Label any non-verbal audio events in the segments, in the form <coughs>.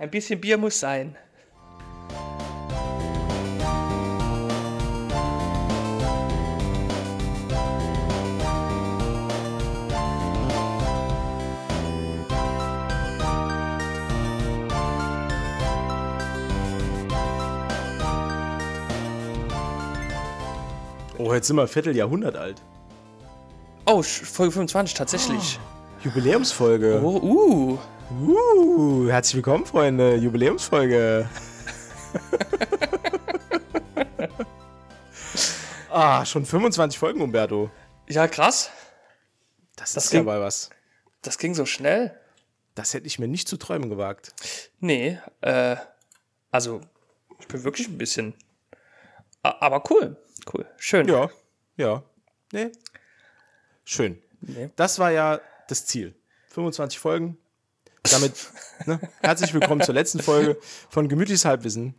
Ein bisschen Bier muss sein. Oh, jetzt sind wir ein Vierteljahrhundert alt. Oh, Folge 25 tatsächlich. Jubiläumsfolge. Oh, uh. Uh, herzlich willkommen, Freunde. Jubiläumsfolge. <laughs> ah, schon 25 Folgen, Umberto. Ja, krass. Das, Das ist ja ging- mal was. Das ging so schnell. Das hätte ich mir nicht zu träumen gewagt. Nee, äh, also, ich bin wirklich ein bisschen. Aber cool. Cool. Schön. Ja, ja. Nee. Schön. Nee. Das war ja das Ziel. 25 Folgen. Damit ne, herzlich willkommen zur letzten Folge von Gemütliches Halbwissen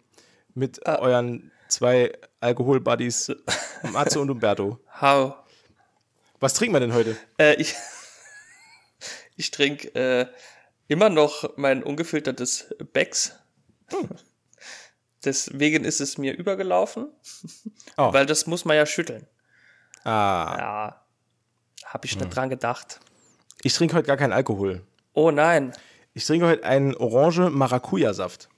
mit euren zwei Alkohol-Buddies, Matze und Umberto. How? Was trinken wir denn heute? Äh, ich <laughs> ich trinke äh, immer noch mein ungefiltertes Becks. Deswegen ist es mir übergelaufen, Oh. weil das muss man ja schütteln. Ah, Ja, habe ich Hm. nicht dran gedacht. ich trinke heute gar keinen Alkohol. Oh nein, Ich trinke heute einen orange Maracuja-Saft.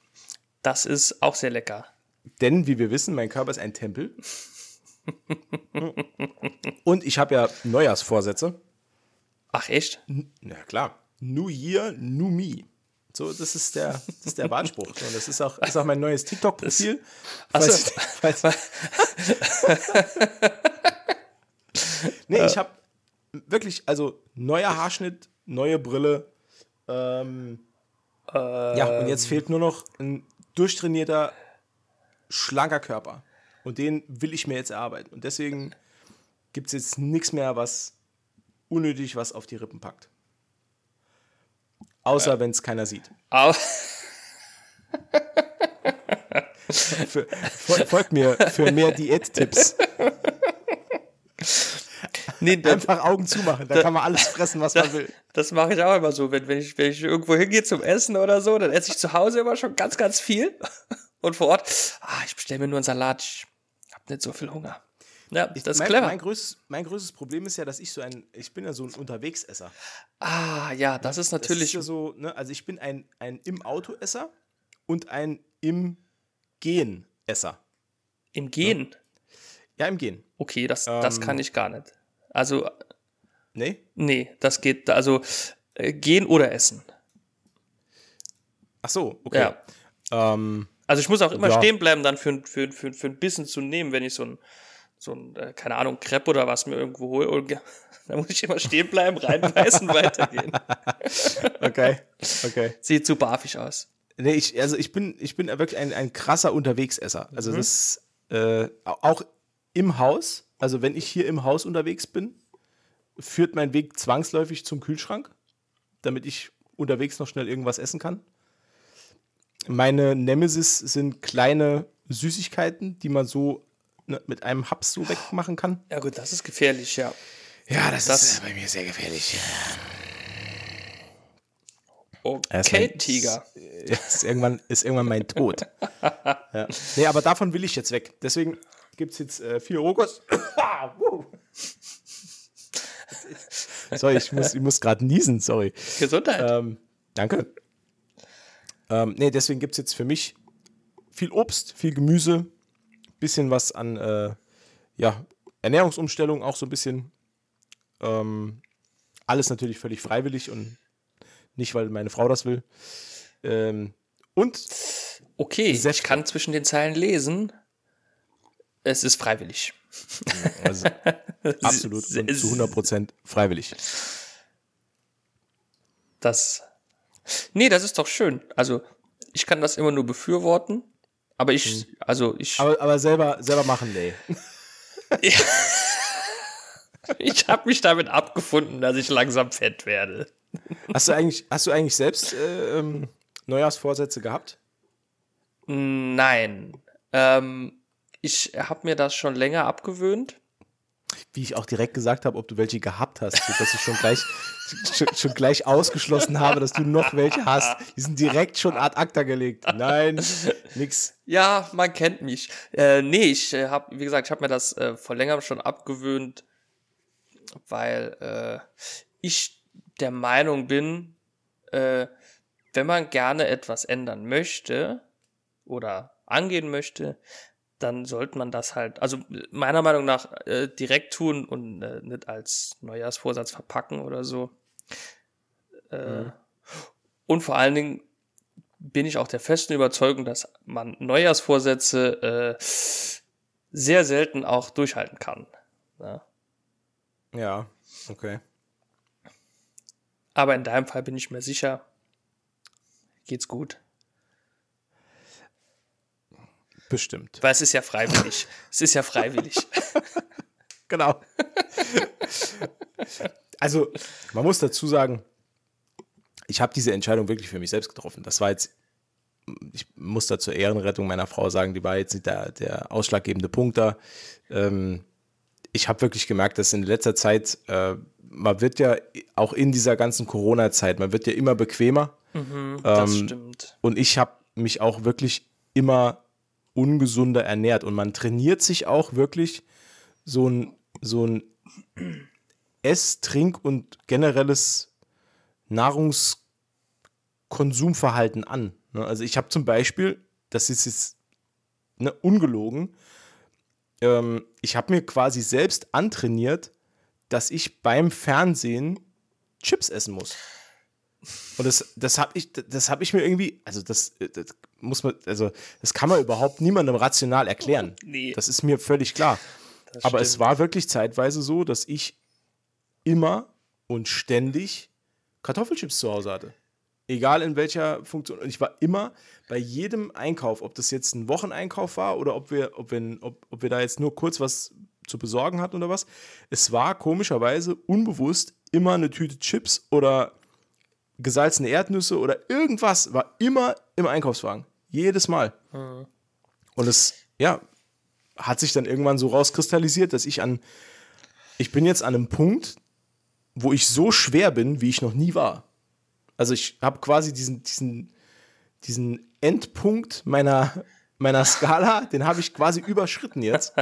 das ist auch sehr lecker. Denn, wie wir wissen, mein Körper ist ein Tempel. <laughs> Und ich habe ja Neujahrsvorsätze. Ach echt? Na klar. New Year, New Me. So, das ist der, das ist der Wahlspruch. Und das ist auch, ist auch mein neues TikTok-Profil. Ach so. Falls- falls- nee, ich habe wirklich, also neuer Haarschnitt, neue Brille. Ähm, ja, und jetzt fehlt nur noch ein durchtrainierter, schlanker Körper. Und den will ich mir jetzt erarbeiten. Und deswegen gibt es jetzt nichts mehr, was unnötig was auf die Rippen packt. Außer wenn es keiner sieht. Au. <laughs> Folgt mir für mehr Diättipps. <laughs> Nee, <laughs> das, Einfach Augen zumachen, da kann man alles fressen, was man <laughs> will. das mache ich auch immer so. Wenn, wenn, ich, wenn ich irgendwo hingehe zum Essen oder so, dann esse ich zu Hause immer schon ganz, ganz viel. <laughs> Und vor Ort, ah, ich bestelle mir nur einen Salat. Ich habe nicht so viel Hunger. Ja, das ist mein, clever. Mein größtes, mein größtes Problem ist ja, dass ich so ein, ich bin ja so ein Unterwegsesser. ah, ja, das ist Das natürlich. ist ja so, ne, also ich bin ein, ein im Auto-Esser und ein im Gehen-Esser. Im Gehen. Ja, im Gehen. Okay, das, das Ähm. kann ich gar nicht. Also, Nee? nee, das geht, also äh, gehen oder essen. Ach so, okay. Ja. Ähm, Also ich muss auch immer Ja. stehen bleiben, dann für, für, für, für ein Bissen zu nehmen, wenn ich so ein, so ein, äh, keine Ahnung, Crepe oder was mir irgendwo hole. Und <laughs> Da muss ich immer stehen bleiben, reinbeißen, <laughs> weitergehen. okay, okay. <laughs> Sieht super affig aus. Nee, ich, also ich bin, ich bin wirklich ein, ein krasser Unterwegsesser. Also das äh, auch im Haus, also wenn ich hier im Haus unterwegs bin, führt mein Weg zwangsläufig zum Kühlschrank, damit ich unterwegs noch schnell irgendwas essen kann. Meine Nemesis sind kleine Süßigkeiten, die man so ne, mit einem Haps so wegmachen kann. Ja gut, das ist gefährlich, ja. Ja, das, Das- ist äh, bei mir sehr gefährlich. Okay, ist mein- Tiger. <laughs> ist irgendwann, ist irgendwann mein Tod. ja. Nee, aber davon will ich jetzt weg. Deswegen gibt es jetzt äh, viel Rohkost. <coughs> Ah, sorry, ich muss, ich muss gerade niesen, sorry. Gesundheit. Ähm, danke. Ähm, nee, deswegen gibt es jetzt für mich viel Obst, viel Gemüse, bisschen was an äh, ja, Ernährungsumstellung auch so ein bisschen. Ähm, alles natürlich völlig freiwillig und nicht, weil meine Frau das will. Ähm, und okay, ich kann zwischen den Zeilen lesen. Es ist freiwillig. also, <laughs> absolut und zu 100% freiwillig. Das. Nee, das ist doch schön. Also, ich kann das immer nur befürworten. Aber ich, also ich, Aber, aber selber, selber machen, nee. ich habe mich damit abgefunden, dass ich langsam fett werde. Hast du eigentlich, hast du eigentlich selbst äh, ähm, Neujahrsvorsätze gehabt? Nein. Ähm, ich habe mir das schon länger abgewöhnt. Wie ich auch direkt gesagt habe, ob du welche gehabt hast, dass ich schon gleich, schon, schon, gleich ausgeschlossen habe, dass du noch welche hast. Die sind direkt schon ad acta gelegt. Nein, nix. Ja, man kennt mich. Äh, nee, ich äh, habe, wie gesagt, ich habe mir das äh, vor längerem schon abgewöhnt, weil äh, ich der Meinung bin, äh, wenn man gerne etwas ändern möchte oder angehen möchte, dann sollte man das halt, also meiner Meinung nach, äh, direkt tun und äh, nicht als Neujahrsvorsatz verpacken oder so. Äh, mhm. Und vor allen Dingen bin ich auch der festen Überzeugung, dass man Neujahrsvorsätze äh, sehr selten auch durchhalten kann. Ja, ja okay. Aber in deinem Fall bin ich mir sicher, geht's gut. Bestimmt. Weil es ist ja freiwillig. es ist ja freiwillig. <laughs> genau. also, man muss dazu sagen, ich habe diese Entscheidung wirklich für mich selbst getroffen. Das war jetzt, ich muss da zur Ehrenrettung meiner Frau sagen, die war jetzt nicht der, der ausschlaggebende Punkt da. Ähm, ich habe wirklich gemerkt, dass in letzter Zeit, äh, man wird ja auch in dieser ganzen Corona-Zeit, man wird ja immer bequemer. Mhm, das ähm, stimmt. Und ich habe mich auch wirklich immer ungesunder ernährt. Und man trainiert sich auch wirklich so ein, so ein Ess-, Trink- und generelles Nahrungskonsumverhalten an. Ne? Also ich habe zum Beispiel, das ist jetzt ne, ungelogen, ähm, ich habe mir quasi selbst antrainiert, dass ich beim Fernsehen Chips essen muss. Und das, das habe ich, das habe ich mir irgendwie, also das, das, muss man, also das kann man überhaupt niemandem rational erklären. <laughs> Nee. Das ist mir völlig klar. Das Aber stimmt. es war wirklich zeitweise so, dass ich immer und ständig Kartoffelchips zu Hause hatte. Egal in welcher Funktion. Und ich war immer bei jedem Einkauf, ob das jetzt ein Wocheneinkauf war oder ob wir, ob wir, ob, ob wir da jetzt nur kurz was zu besorgen hatten oder was. Es war komischerweise unbewusst immer eine Tüte Chips oder gesalzene Erdnüsse oder irgendwas war immer im Einkaufswagen. Jedes Mal. Mhm. Und es, ja, hat sich dann irgendwann so rauskristallisiert, dass ich an, ich bin jetzt an einem Punkt, wo ich so schwer bin, wie ich noch nie war. Also ich habe quasi diesen, diesen, diesen Endpunkt meiner, meiner Skala, <laughs> den habe ich quasi überschritten jetzt.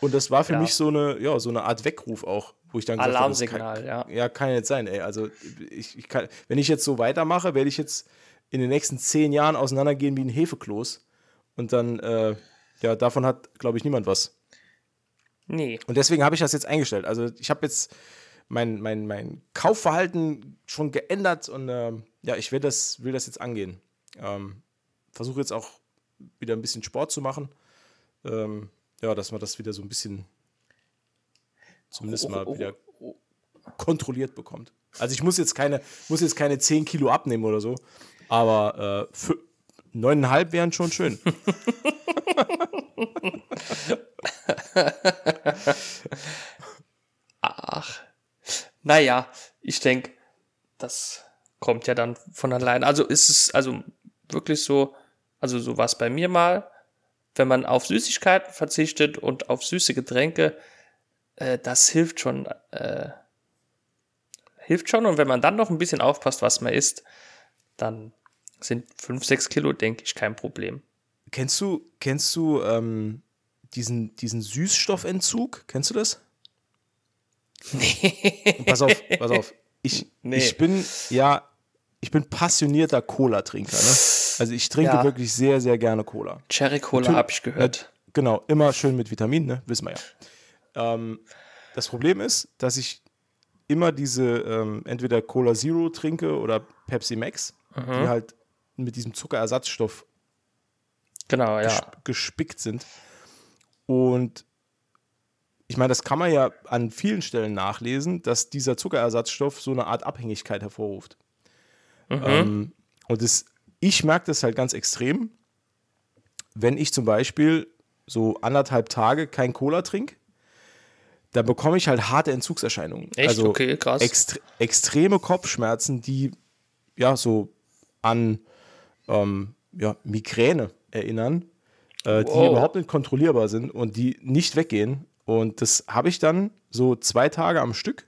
Und das war für ja. mich so eine, ja, so eine Art Weckruf auch, wo ich dann gesagt Alarmsignal, habe, ja. Ja, kann jetzt sein, ey. Also ich, ich kann, wenn ich jetzt so weitermache, werde ich jetzt in den nächsten zehn Jahren auseinandergehen wie ein Hefekloß. Und dann, äh, ja, davon hat, glaube ich, niemand was. Nee. Und deswegen habe ich das jetzt eingestellt. Also ich habe jetzt mein, mein, mein Kaufverhalten schon geändert und äh, ja, ich will das, will das jetzt angehen. Ähm, Versuche jetzt auch wieder ein bisschen Sport zu machen. Ähm, ja, dass man das wieder so ein bisschen zumindest oh, oh, mal oh, wieder kontrolliert bekommt. Also ich muss jetzt keine, muss jetzt keine 10 Kilo abnehmen oder so, aber äh, neuneinhalb wären schon schön. <laughs> Ach, naja, ich denke, das kommt ja dann von allein. Also ist es also wirklich so, also so war es bei mir mal, wenn man auf Süßigkeiten verzichtet und auf süße Getränke, äh, das hilft schon. Äh, hilft schon. Und wenn man dann noch ein bisschen aufpasst, was man isst, dann sind 5, 6 Kilo, denke ich, kein Problem. Kennst du, kennst du ähm, diesen, diesen Süßstoffentzug? Kennst du das? Nee. Pass auf, pass auf. Ich, nee. ich bin ja, ich bin passionierter Cola-Trinker. Ne? Also ich trinke ja. wirklich sehr, sehr gerne Cola. Cherry Cola habe ich gehört. Äh, genau, immer schön mit Vitaminen, ne? wissen wir ja. Ähm, das Problem ist, dass ich immer diese ähm, entweder Cola Zero trinke oder Pepsi Max, mhm. die halt mit diesem Zuckerersatzstoff genau, ja. gespickt sind. Und ich meine, das kann man ja an vielen Stellen nachlesen, dass dieser Zuckerersatzstoff so eine Art Abhängigkeit hervorruft. Mhm. Ähm, und das ich merke das halt ganz extrem, wenn ich zum Beispiel so anderthalb Tage kein Cola trinke, dann bekomme ich halt harte Entzugserscheinungen. Echt? Also okay, krass. Extre extreme Kopfschmerzen, die ja so an ähm, ja, Migräne erinnern, äh, wow. die überhaupt nicht kontrollierbar sind und die nicht weggehen. Und das habe ich dann so zwei Tage am Stück.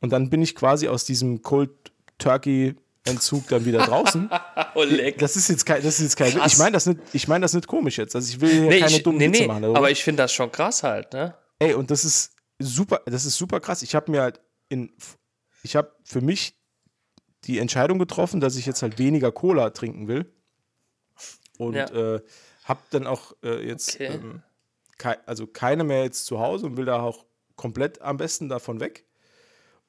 Und dann bin ich quasi aus diesem Cold Turkey Entzug dann wieder draußen. <laughs> Oh, leck. Das ist jetzt kein, das ist jetzt kein, Krass. ich meine das nicht, ich meine das nicht komisch jetzt. Also ich will hier Nee, keine ich, dummen nee, Witze nee, machen. darüber. aber ich finde das schon krass halt, ne? Ey, und das ist super, das ist super krass. Ich habe mir halt in, ich habe für mich die Entscheidung getroffen, dass ich jetzt halt weniger Cola trinken will. Und Ja. äh, habe dann auch äh, jetzt, Okay. ähm, kei also keine mehr jetzt zu Hause und will da auch komplett am besten davon weg.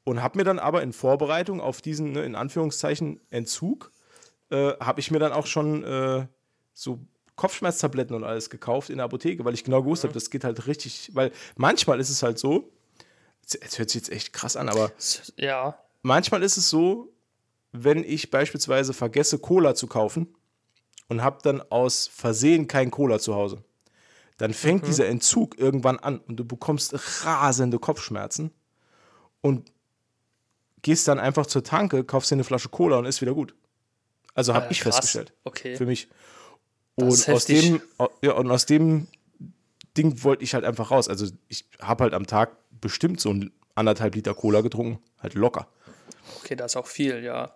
Und habe mir dann aber in Vorbereitung auf diesen, ne, in Anführungszeichen, Entzug, äh, habe ich mir dann auch schon äh, so Kopfschmerztabletten und alles gekauft in der Apotheke, weil ich genau gewusst habe, das geht halt richtig, weil manchmal ist es halt so, es hört sich jetzt echt krass an, aber Ja. manchmal ist es so, wenn ich beispielsweise vergesse, Cola zu kaufen und habe dann aus Versehen kein Cola zu Hause, dann fängt dieser Entzug irgendwann an und du bekommst rasende Kopfschmerzen und gehst dann einfach zur Tanke, kaufst dir eine Flasche Cola und ist wieder gut. Also habe Alter, ich krass. festgestellt Okay. für mich. Und aus, dem, ja, und aus dem Ding wollte ich halt einfach raus. Also ich habe halt am Tag bestimmt so ein anderthalb Liter Cola getrunken, halt locker. Okay, das ist auch viel, ja.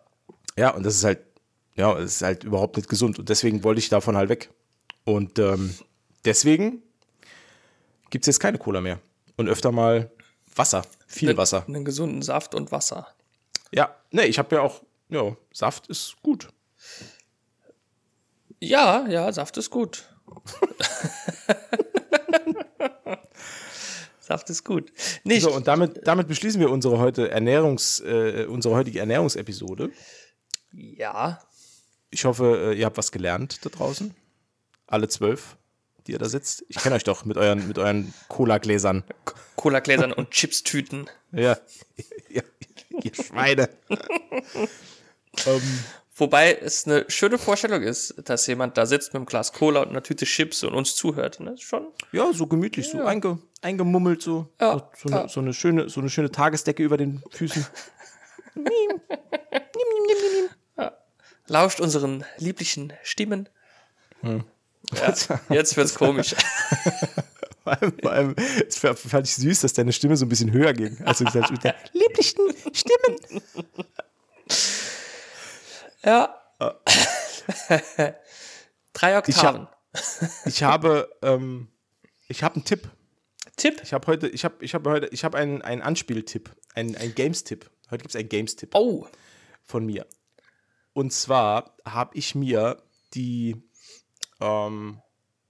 Ja, und das ist halt, ja, das ist halt überhaupt nicht gesund. Und deswegen wollte ich davon halt weg. Und ähm, deswegen gibt es jetzt keine Cola mehr. Und öfter mal Wasser, viel Einen- Wasser. Einen gesunden Saft und Wasser. Ja, ne, ich habe ja auch, ja, Saft ist gut. Ja, ja, Saft ist gut. <laughs> Saft ist gut. Nicht. So, und damit, damit beschließen wir unsere, heute Ernährungs, äh, unsere heutige Ernährungsepisode. Ja. Ich hoffe, äh, ihr habt was gelernt da draußen. Alle zwölf, die ihr da sitzt. Ich kenne euch doch mit euren, mit euren Cola-Gläsern. Cola-Gläsern und Chips-Tüten. <laughs> Ja. ja, ihr Schweine. ähm, Wobei es eine schöne Vorstellung ist, dass jemand da sitzt mit einem Glas Cola und einer Tüte Chips und uns zuhört. Ne? Schon. ja, so gemütlich, so einge, eingemummelt, so. Ja, so, so, eine, so, eine schöne, so eine schöne Tagesdecke über den Füßen. <laughs> Lauscht unseren lieblichen Stimmen. Hm. Ja, jetzt wird's komisch. <laughs> Vor allem, vor allem, es fand ich süß, dass deine Stimme so ein bisschen höher ging. als du gesagt hast, mit der <laughs> lieblichen Stimmen. Ja. Drei Oktaven. Ich habe, ähm, ich habe einen Tipp. Tipp. Ich habe heute, ich habe, ich habe heute, ich habe einen, einen Anspieltipp, einen, einen Games-Tipp. Heute gibt es einen Games-Tipp Oh, von mir. Und zwar habe ich mir die, ähm,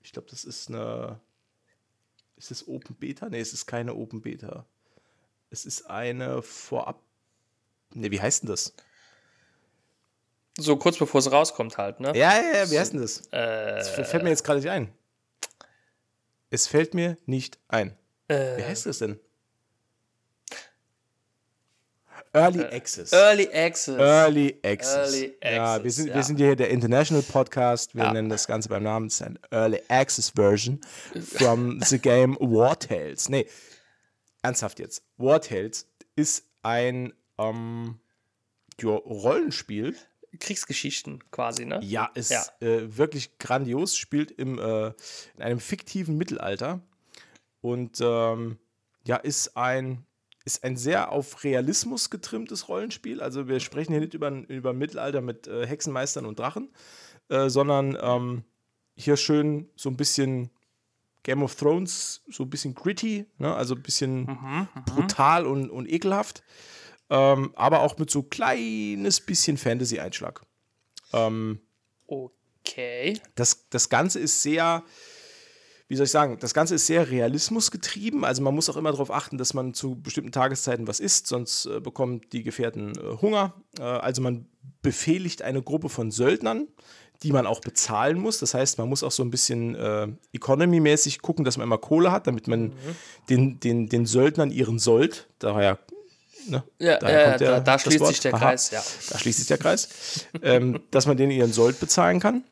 ich glaube, das ist eine, ist das Open Beta? Nee, es ist keine Open Beta. Es ist eine Vorab, ne, wie heißt denn das? so kurz bevor es rauskommt halt, ne? Ja, ja, ja, wie heißt denn das? Äh, Das fällt mir jetzt gerade nicht ein. Es fällt mir nicht ein. äh, Wie heißt das denn? Early Access. Early Access. Early Access. Early ja, wir Access, sind, ja. wir sind hier der International Podcast. Wir Ja. nennen das Ganze beim Namen. Es ist ein Early Access Version from the game War Tales. Nee, ernsthaft jetzt. War Tales ist ein ähm, ja, Rollenspiel. Kriegsgeschichten quasi, ne? Ja, ist Ja. Äh, wirklich grandios. Spielt im, äh, in einem fiktiven Mittelalter. Und ähm, ja, ist ein, ist ein sehr auf Realismus getrimmtes Rollenspiel. Also wir sprechen hier nicht über, über Mittelalter mit äh, Hexenmeistern und Drachen, äh, sondern ähm, hier schön so ein bisschen Game of Thrones, so ein bisschen gritty, ne? also ein bisschen brutal und, und ekelhaft. Ähm, aber auch mit so kleines bisschen Fantasy-Einschlag. Ähm, Okay. das, das Ganze ist sehr, wie soll ich sagen, das Ganze ist sehr realismusgetrieben. Also man muss auch immer darauf achten, dass man zu bestimmten Tageszeiten was isst, sonst äh, bekommen die Gefährten äh, Hunger. Äh, also man befehligt eine Gruppe von Söldnern, die man auch bezahlen muss. Das heißt, man muss auch so ein bisschen äh, economy-mäßig gucken, dass man immer Kohle hat, damit man den, den, den Söldnern ihren Sold, daher ne, Ja, äh, kommt der- da, da schließt sich der Aha. Kreis, ja. da schließt sich der Kreis, ähm, dass man denen ihren Sold bezahlen kann.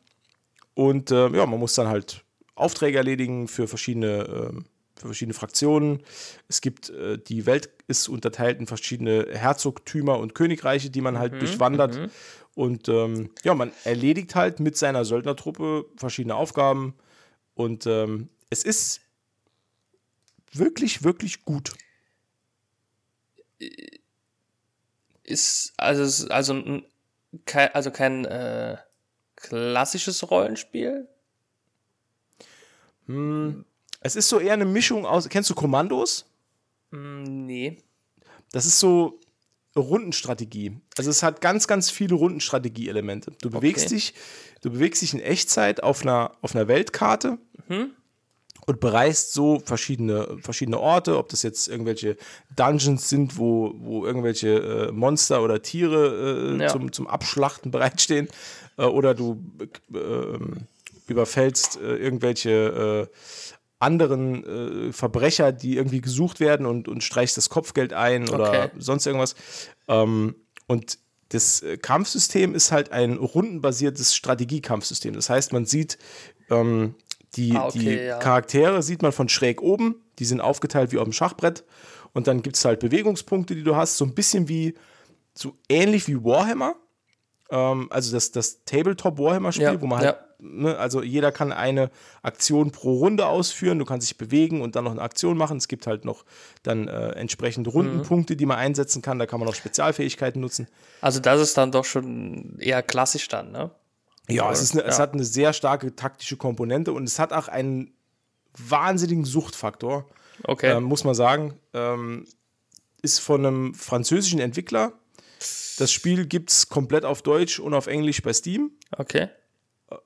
Und äh, ja, man muss dann halt Aufträge erledigen für verschiedene, ähm, für verschiedene Fraktionen. Es gibt, äh, die Welt ist unterteilt in verschiedene Herzogtümer und Königreiche, die man halt durchwandert. Und ähm, ja, man erledigt halt mit seiner Söldnertruppe verschiedene Aufgaben. Und ähm, es ist wirklich, wirklich gut. Ist also, also, ein, kein, also kein äh, klassisches Rollenspiel? Hm, es ist so eher eine Mischung aus. Kennst du Kommandos? Hm, nee. Das ist so Rundenstrategie. Also es hat ganz, ganz viele Rundenstrategie-Elemente. Du bewegst Okay. dich, du bewegst dich in Echtzeit auf einer, auf einer Weltkarte Mhm. und bereist so verschiedene, verschiedene Orte, ob das jetzt irgendwelche Dungeons sind, wo, wo irgendwelche äh, Monster oder Tiere äh, Ja. zum, zum Abschlachten bereitstehen, äh, oder du äh, ähm, überfällst äh, irgendwelche äh, anderen äh, Verbrecher, die irgendwie gesucht werden und, und streichst das Kopfgeld ein oder Okay. sonst irgendwas. Ähm, und das äh, Kampfsystem ist halt ein rundenbasiertes Strategiekampfsystem. Das heißt, man sieht ähm, die, Ah, okay, die ja. Charaktere sieht man von schräg oben, die sind aufgeteilt wie auf dem Schachbrett. Und dann gibt es halt Bewegungspunkte, die du hast, so ein bisschen wie, so ähnlich wie Warhammer. Ähm, also das, das Tabletop Warhammer-Spiel, Ja, wo man halt, ja. Ne, also jeder kann eine Aktion pro Runde ausführen, du kannst dich bewegen und dann noch eine Aktion machen. Es gibt halt noch dann äh, entsprechend Rundenpunkte, die man einsetzen kann. Da kann man auch Spezialfähigkeiten nutzen. Also das ist dann doch schon eher klassisch dann, ne? Ja, es, ist eine, es Ja. hat eine sehr starke taktische Komponente und es hat auch einen wahnsinnigen Suchtfaktor, Okay. ähm, muss man sagen. Ähm, ist von einem französischen Entwickler. Das Spiel gibt es komplett auf Deutsch und auf Englisch bei Steam. okay.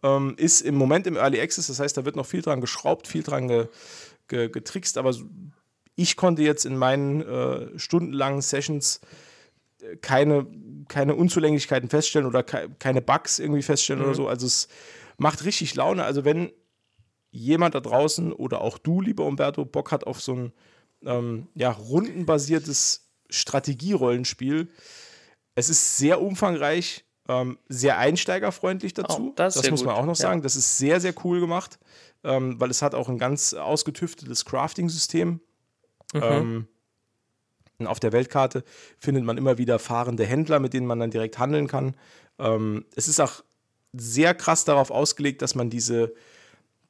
Ähm, ist im Moment im Early Access, das heißt, da wird noch viel dran geschraubt, viel dran ge, ge, getrickst, aber ich konnte jetzt in meinen äh, stundenlangen Sessions äh, keine, keine Unzulänglichkeiten feststellen oder kei- keine Bugs irgendwie feststellen oder so. Also es macht richtig Laune. Also wenn jemand da draußen oder auch du, lieber Umberto, Bock hat auf so ein ähm, ja, rundenbasiertes Strategierollenspiel, es ist sehr umfangreich, ähm, sehr einsteigerfreundlich dazu. Oh, das sehr muss man gut, auch noch ja. sagen. Das ist sehr, sehr cool gemacht, ähm, weil es hat auch ein ganz ausgetüftetes Crafting-System. Mhm. Ähm, auf der Weltkarte findet man immer wieder fahrende Händler, mit denen man dann direkt handeln kann. Ähm, es ist auch sehr krass darauf ausgelegt, dass man diese,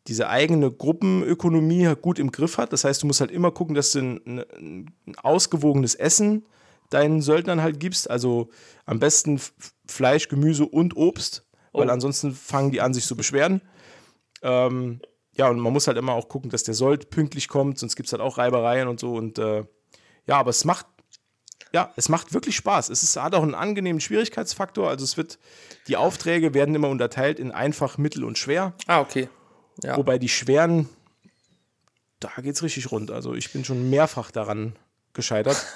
diese eigene Gruppenökonomie gut im Griff hat. Das heißt, du musst halt immer gucken, dass du ein, ein, ein ausgewogenes Essen deinen Söldnern halt gibst. Also am besten Fleisch, Gemüse und Obst, weil Oh. ansonsten fangen die an, sich zu beschweren. Ähm, ja, und man muss halt immer auch gucken, dass der Sold pünktlich kommt, sonst gibt es halt auch Reibereien und so. Und äh, ja, aber es macht, ja, es macht wirklich Spaß. Es ist, hat auch einen angenehmen Schwierigkeitsfaktor. Also es wird, die Aufträge werden immer unterteilt in einfach, mittel und schwer. Ah, okay. Ja. Wobei die schweren, da geht's richtig rund. Also ich bin schon mehrfach daran gescheitert. <laughs>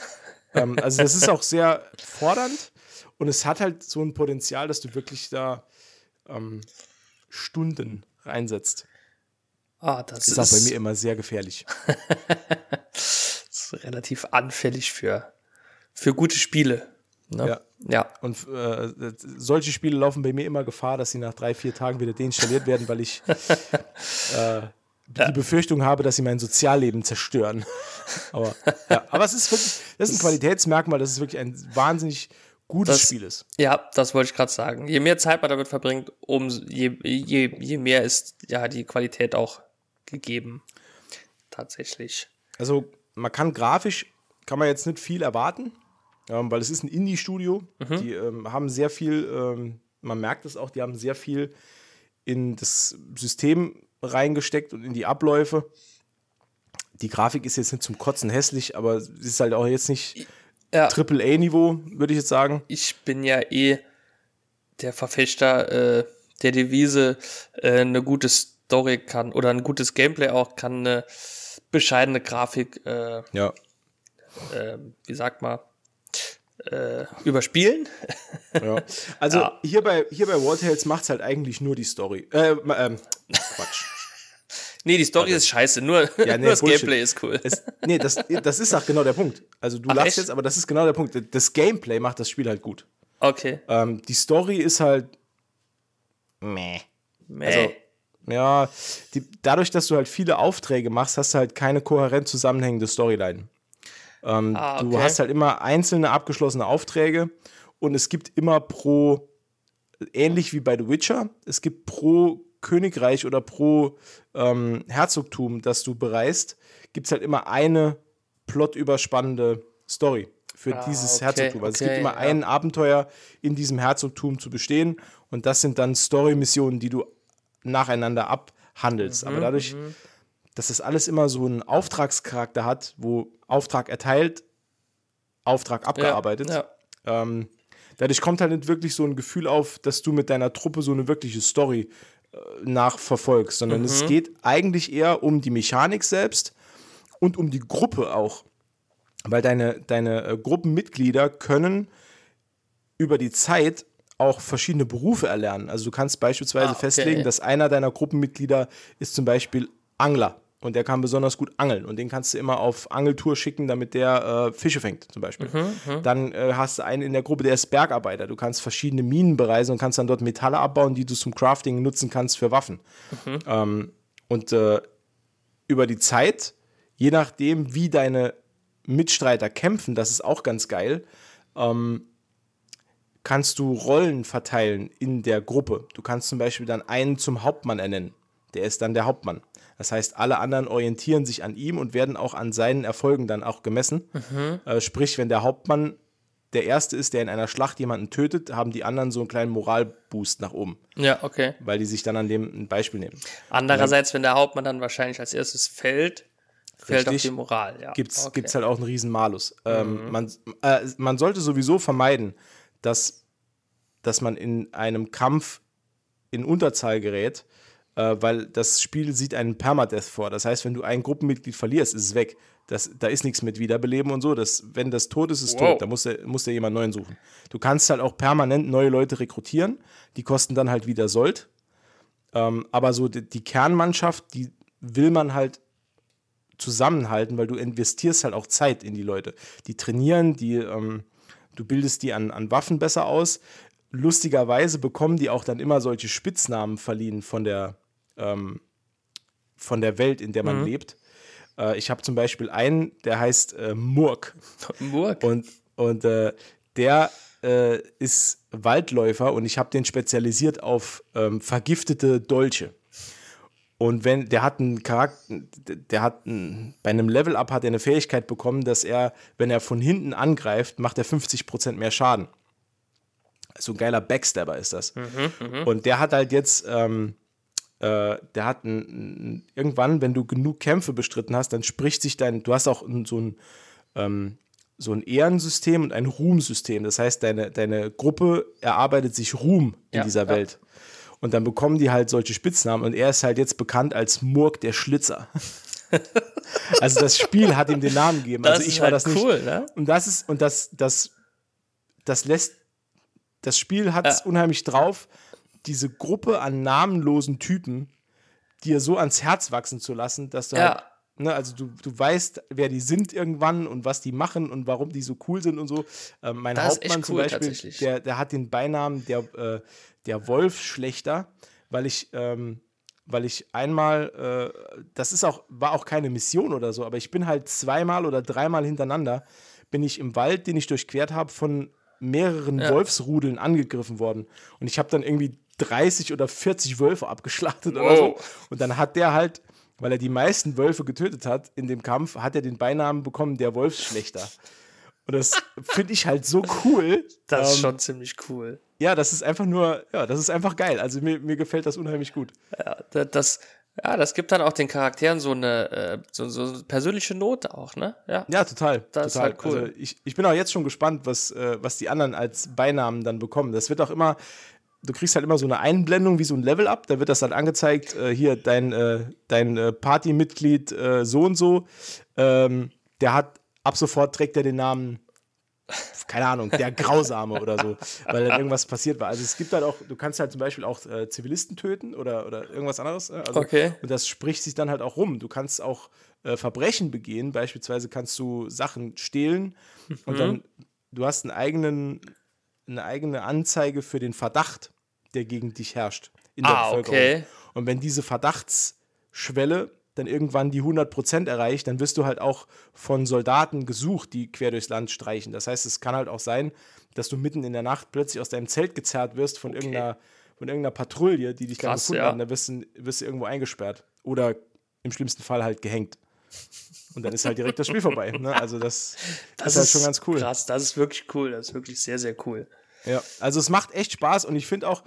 ähm, also das ist auch sehr fordernd und es hat halt so ein Potenzial, dass du wirklich da ähm, Stunden reinsetzt. Ah, das Ist ist, auch bei mir immer sehr gefährlich. <laughs> ist relativ anfällig für, für gute Spiele. Ne? Ja. ja. Und äh, solche Spiele laufen bei mir immer Gefahr, dass sie nach drei, vier Tagen wieder deinstalliert werden, weil ich <laughs> äh, die Befürchtung habe, dass sie mein Sozialleben zerstören. <laughs> aber, ja. aber es ist wirklich, das ist ein Qualitätsmerkmal, dass es wirklich ein wahnsinnig gutes Das- Spiel ist. Ja, das wollte ich gerade sagen. Je mehr Zeit man damit verbringt, um je, je, je mehr ist ja die Qualität auch gegeben. Tatsächlich. Also man kann grafisch, kann man jetzt nicht viel erwarten, ähm, weil es ist ein Indie-Studio. Die ähm, haben sehr viel, ähm, man merkt es auch, die haben sehr viel in das System reingesteckt und in die Abläufe. Die Grafik ist jetzt nicht zum Kotzen hässlich, aber es ist halt auch jetzt nicht Ja, Triple-A-Niveau, würde ich jetzt sagen. ich bin ja eh der Verfechter äh, der Devise, äh, eine gute Story kann oder ein gutes Gameplay auch kann eine bescheidene Grafik, äh, Ja. äh, wie sagt man, äh, überspielen. ja. Also <laughs> Ja. hier bei, hier bei War Tales macht es halt eigentlich nur die Story. Äh, ähm, Quatsch. Nee, die Story ist scheiße, nur, Ja, nee, <laughs> nur das Bullshit. Gameplay ist cool. Es, nee, das, das ist auch genau der Punkt. Also du Ach, lachst echt? jetzt, aber das ist genau der Punkt. Das Gameplay macht das Spiel halt gut. Okay. Ähm, die Story ist halt. Meh. Meh. Also, ja, die, dadurch, dass du halt viele Aufträge machst, hast du halt keine kohärent zusammenhängende Storyline. Ähm, Ah, Du okay. hast halt immer einzelne abgeschlossene Aufträge und es gibt immer pro, ähnlich wie bei The Witcher, es gibt pro Königreich oder pro ähm, Herzogtum, das du bereist, gibt es halt immer eine plotüberspannende Story für Ah, dieses okay, Herzogtum. Also es okay, gibt immer ja. ein Abenteuer in diesem Herzogtum zu bestehen und das sind dann Story-Missionen, die du nacheinander abhandelst. Mhm, Aber dadurch, dass das alles immer so einen Auftragscharakter hat, wo Auftrag erteilt, Auftrag abgearbeitet, Ja, ähm, dadurch kommt halt nicht wirklich so ein Gefühl auf, dass du mit deiner Truppe so eine wirkliche Story nachverfolgst, sondern Mhm. es geht eigentlich eher um die Mechanik selbst und um die Gruppe auch. Weil deine, deine äh, Gruppenmitglieder können über die Zeit auch verschiedene Berufe erlernen. Also du kannst beispielsweise Ah, okay. festlegen, dass einer deiner Gruppenmitglieder ist zum Beispiel Angler und der kann besonders gut angeln und den kannst du immer auf Angeltour schicken, damit der äh, Fische fängt zum Beispiel. Mhm, Dann äh, hast du einen in der Gruppe, der ist Bergarbeiter. Du kannst verschiedene Minen bereisen und kannst dann dort Metalle abbauen, die du zum Crafting nutzen kannst für Waffen. Mhm. Ähm, und äh, über die Zeit, je nachdem, wie deine Mitstreiter kämpfen, das ist auch ganz geil, ähm, kannst du Rollen verteilen in der Gruppe. Du kannst zum Beispiel dann einen zum Hauptmann ernennen. Der ist dann der Hauptmann. Das heißt, alle anderen orientieren sich an ihm und werden auch an seinen Erfolgen dann auch gemessen. Äh, sprich, wenn der Hauptmann der Erste ist, der in einer Schlacht jemanden tötet, haben die anderen so einen kleinen Moralboost nach oben, ja, okay. weil die sich dann an dem ein Beispiel nehmen. Andererseits, wenn der Hauptmann dann wahrscheinlich als erstes fällt, fällt auch die Moral. Ja. gibt's, okay. gibt's halt auch einen riesen Malus. Ähm, man, äh, man sollte sowieso vermeiden, dass, dass man in einem Kampf in Unterzahl gerät, äh, weil das Spiel sieht einen Permadeath vor. Das heißt, wenn du ein Gruppenmitglied verlierst, ist es weg. Das, da ist nichts mit Wiederbeleben und so. Das, wenn das tot ist, ist Wow. tot. Da muss der, muss der jemand neuen suchen. Du kannst halt auch permanent neue Leute rekrutieren. Die kosten dann halt wieder Sold. Ähm, aber so die, die Kernmannschaft, die will man halt zusammenhalten, weil du investierst halt auch Zeit in die Leute. Die trainieren, die, ähm, du bildest die an, an Waffen besser aus. Lustigerweise bekommen die auch dann immer solche Spitznamen verliehen von der, ähm, von der Welt, in der man lebt. Äh, ich habe zum Beispiel einen, der heißt äh, Murk. Burg. Und, und äh, der äh, ist Waldläufer und ich habe den spezialisiert auf ähm, vergiftete Dolche. Und wenn der hat einen Charakter, der hat einen, bei einem Level-Up hat er eine Fähigkeit bekommen, dass er, wenn er von hinten angreift, macht er 50% mehr Schaden. So ein geiler Backstabber ist das. und der hat halt jetzt, ähm, äh, der hat ein, irgendwann, wenn du genug Kämpfe bestritten hast, dann spricht sich dein, du hast auch so ein ähm, so ein Ehrensystem und ein Ruhmsystem. Das heißt, deine, deine Gruppe erarbeitet sich Ruhm in Ja, dieser ja. Welt. Und dann bekommen die halt solche Spitznamen und er ist halt jetzt bekannt als Murk der Schlitzer. <laughs> also das Spiel hat ihm den Namen gegeben. Das also ich war halt das nicht. cool, ne? Und das ist, und das, das, das lässt, das Spiel hat es Ja. unheimlich drauf, diese Gruppe an namenlosen Typen dir so ans Herz wachsen zu lassen, dass du Ja. halt, ne, also du, du weißt, wer die sind irgendwann und was die machen und warum die so cool sind und so. Ähm, mein Das Hauptmann zum cool, Beispiel, tatsächlich. der, der hat den Beinamen der, äh, der Wolfschlechter, weil ich, ähm, weil ich einmal, äh, das ist auch, war auch keine Mission oder so, aber ich bin halt zweimal oder dreimal hintereinander, bin ich im Wald, den ich durchquert habe, von mehreren Ja. Wolfsrudeln angegriffen worden. Und ich habe dann irgendwie 30 oder 40 Wölfe abgeschlachtet oder Wow. so. Und dann hat der halt, weil er die meisten Wölfe getötet hat in dem Kampf, hat er den Beinamen bekommen, der Wolfsschlechter. Und das finde ich halt so cool. Das ist Ähm, schon ziemlich cool. Ja, das ist einfach nur, ja, das ist einfach geil. Also mir, mir gefällt das unheimlich gut. Ja, da- das, ja, das gibt dann auch den Charakteren so eine, äh, so, so eine persönliche Note auch, ne? Ja. Ja, total. Das ist total. halt cool. Also ich, ich bin auch jetzt schon gespannt, was, äh, was die anderen als Beinamen dann bekommen. Das wird auch immer, du kriegst halt immer so eine Einblendung wie so ein Level-Up. Da wird das dann angezeigt, äh, hier dein, äh, dein äh, Partymitglied äh, so und so. Ähm, der hat, ab sofort trägt er den Namen, keine Ahnung, der <laughs> Grausame oder so, weil dann irgendwas passiert war. Also es gibt halt auch, du kannst halt zum Beispiel auch äh, Zivilisten töten oder, oder irgendwas anderes. äh, Also, Okay. Und das spricht sich dann halt auch rum. Du kannst auch Verbrechen begehen, beispielsweise kannst du Sachen stehlen und dann, du hast einen eigenen, eine eigene Anzeige für den Verdacht, der gegen dich herrscht in der Ah, Bevölkerung. okay. Und wenn diese Verdachtsschwelle dann irgendwann die 100% erreicht, dann wirst du halt auch von Soldaten gesucht, die quer durchs Land streichen. Das heißt, es kann halt auch sein, dass du mitten in der Nacht plötzlich aus deinem Zelt gezerrt wirst von irgendeiner von irgendeiner Patrouille, die dich dann Krass, gefunden ja. haben, dann wirst du, wirst du irgendwo eingesperrt. Oder im schlimmsten Fall halt gehängt. Und dann ist halt direkt das Spiel <laughs> vorbei. Ne? Also das, das ist halt schon ganz cool. Krass, das ist wirklich cool. Das ist wirklich sehr, sehr cool. Ja, also es macht echt Spaß und ich finde auch,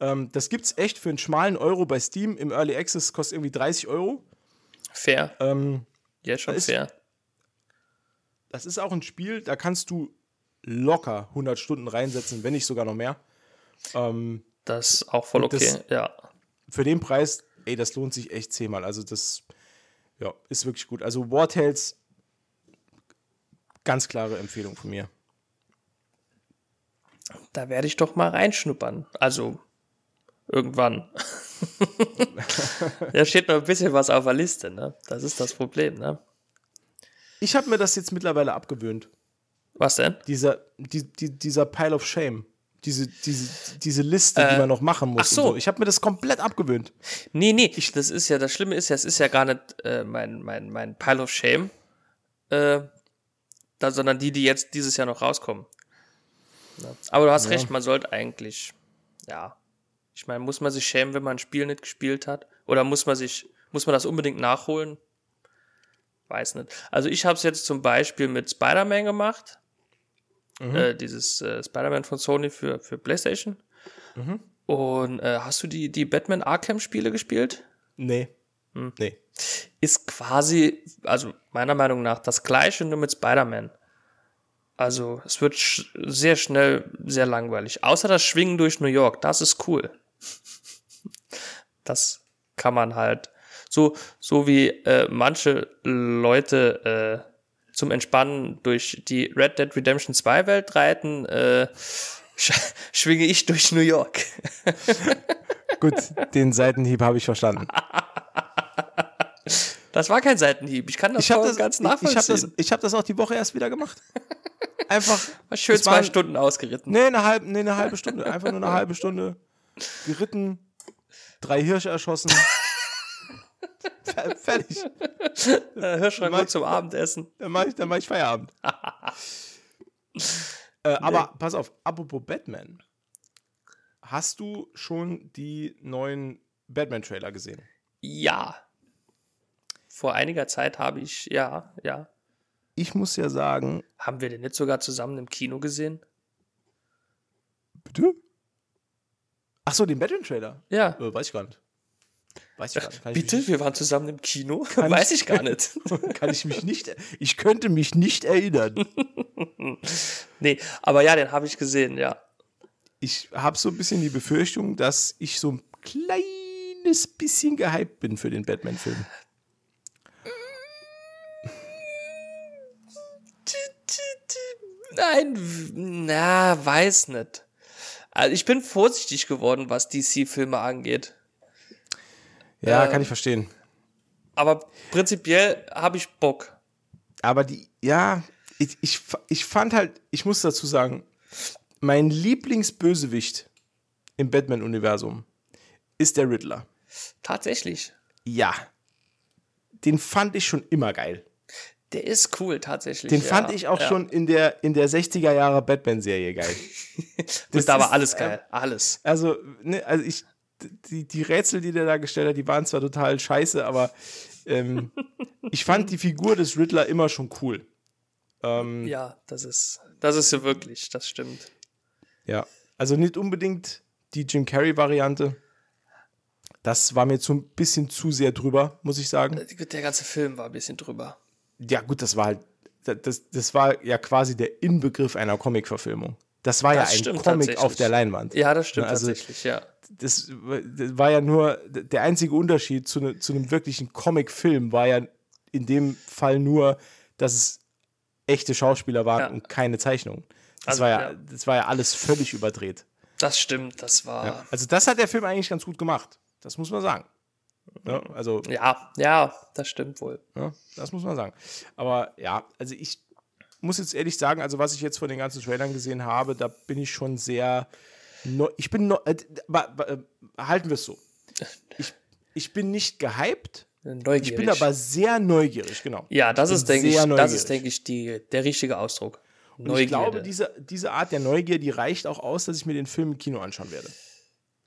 ähm, das gibt es echt für einen schmalen Euro bei Steam. Im Early Access kostet irgendwie 30 Euro. Fair. Ähm, Jetzt schon ist- fair. das ist auch ein Spiel, da kannst du locker 100 Stunden reinsetzen, wenn nicht sogar noch mehr. Ähm, Das ist auch voll okay. das- ja. für den Preis, ey, das lohnt sich echt zehnmal. Also das, ja, ist wirklich gut. Also War Tales, ganz klare Empfehlung von mir. Da werde ich doch mal reinschnuppern. Also irgendwann. <laughs> da steht noch ein bisschen was auf der Liste, ne? Das ist das Problem, ne? Ich habe mir das jetzt mittlerweile abgewöhnt. Was denn? Dieser, die, die, dieser Pile of Shame. Diese, diese, diese Liste, die man noch machen muss. ach so. so. Ich habe mir das komplett abgewöhnt. Nee, nee, das ist ja, das Schlimme ist ja, es ist ja gar nicht äh, mein, mein, mein Pile of Shame, äh, da, sondern die, die jetzt dieses Jahr noch rauskommen. Ja. Aber du hast recht, man sollte eigentlich, ja, ich meine, muss man sich schämen, wenn man ein Spiel nicht gespielt hat? Oder muss man sich, muss man das unbedingt nachholen? Weiß nicht. Also ich habe es jetzt zum Beispiel mit Spider-Man gemacht. Äh, dieses äh, Spider-Man von Sony für, für PlayStation. Und äh, hast du die, die Batman Arkham-Spiele gespielt? Nee. Hm. Nee. ist quasi, also meiner Meinung nach, das gleiche nur mit Spider-Man. Also es wird sch sehr schnell sehr langweilig. Außer das Schwingen durch New York, das ist cool. Das kann man halt so, so wie äh, manche Leute äh, zum Entspannen durch die Red Dead Redemption 2 Welt reiten, äh, sch schwinge ich durch New York. <laughs> Gut, den Seitenhieb habe ich verstanden. Das war kein Seitenhieb. Ich kann das Ich habe das, ganz ich, ich hab nachvollziehen. das, ich hab das auch die Woche erst wieder gemacht. Einfach. <laughs> War schön zwei waren- Stunden ausgeritten. Nee, eine halbe, nee, eine halbe Stunde. Einfach nur eine <laughs> halbe Stunde geritten, drei Hirsche erschossen. <laughs> Fer- Fertig. Mach- gut zum Abendessen. Dann mache ich, dann mach ich Feierabend. <laughs> äh, aber pass auf, apropos Batman. Hast du schon die neuen Batman-Trailer gesehen? Ja. Vor einiger Zeit habe ich, ja, ja. Ich muss ja sagen, Haben wir den nicht sogar zusammen im Kino gesehen? bitte? Ach so, den Batman-Trailer? Ja. Äh, weiß ich gar nicht. Weiß ich gar nicht. Kann ich Bitte? mich Wir waren zusammen im Kino? Weiß ich gar nicht. nicht- <laughs> Kann ich mich nicht, ich könnte mich nicht erinnern. <laughs> nee, aber ja, den habe ich gesehen, ja. Ich habe so ein bisschen die Befürchtung, dass ich so ein kleines bisschen gehypt bin für den Batman-Film. Nein, na, weiß nicht. Also ich bin vorsichtig geworden, was DC-Filme angeht. Ja, Äh, kann ich verstehen. Aber prinzipiell habe ich Bock. Aber die, ja, ich, ich, ich fand halt, ich muss dazu sagen, mein Lieblingsbösewicht im Batman-Universum ist der Riddler. Tatsächlich. Ja. Den fand ich schon immer geil. Der ist cool, tatsächlich. Den ja, fand ich auch ja. schon in der, in der 60er Jahre Batman-Serie geil. <laughs> Und da war ist, alles äh, geil. Alles. Also, ne, also ich, die, die Rätsel, die der da gestellt hat, die waren zwar total scheiße, aber ähm, <laughs> ich fand die Figur des Riddler immer schon cool. Ähm, Ja, das ist, das ist so wirklich, das stimmt. ja, also nicht unbedingt die Jim Carrey-Variante. Das war mir zu ein bisschen zu sehr drüber, muss ich sagen. Der ganze Film war ein bisschen drüber. Ja, gut, das war halt, das, das war ja quasi der Inbegriff einer Comic-Verfilmung. Das war Das ja ein Comic auf der Leinwand. Ja, das stimmt Also- tatsächlich, ja. das, das war ja nur, der einzige Unterschied zu, ne, zu einem wirklichen Comic-Film war ja in dem Fall nur, dass es echte Schauspieler waren Ja. und keine Zeichnungen. Das, Also, war ja, ja. das war ja alles völlig überdreht. Das stimmt, das war. Ja, Also das hat der Film eigentlich ganz gut gemacht. Das muss man sagen. Ja, also, ja, ja das stimmt wohl. ja, das muss man sagen. Aber ja, also ich muss jetzt ehrlich sagen, also was ich jetzt von den ganzen Trailern gesehen habe, da bin ich schon sehr, neu, ich bin, neu, äh, äh, halten wir es so. <laughs> Ich, ich bin nicht gehypt, Neugierig. ich bin aber sehr neugierig, genau. ja, das ist, denke ich, das ist, denke ich, die, der richtige Ausdruck. Und ich glaube, diese, diese Art der Neugier, die reicht auch aus, dass ich mir den Film im Kino anschauen werde.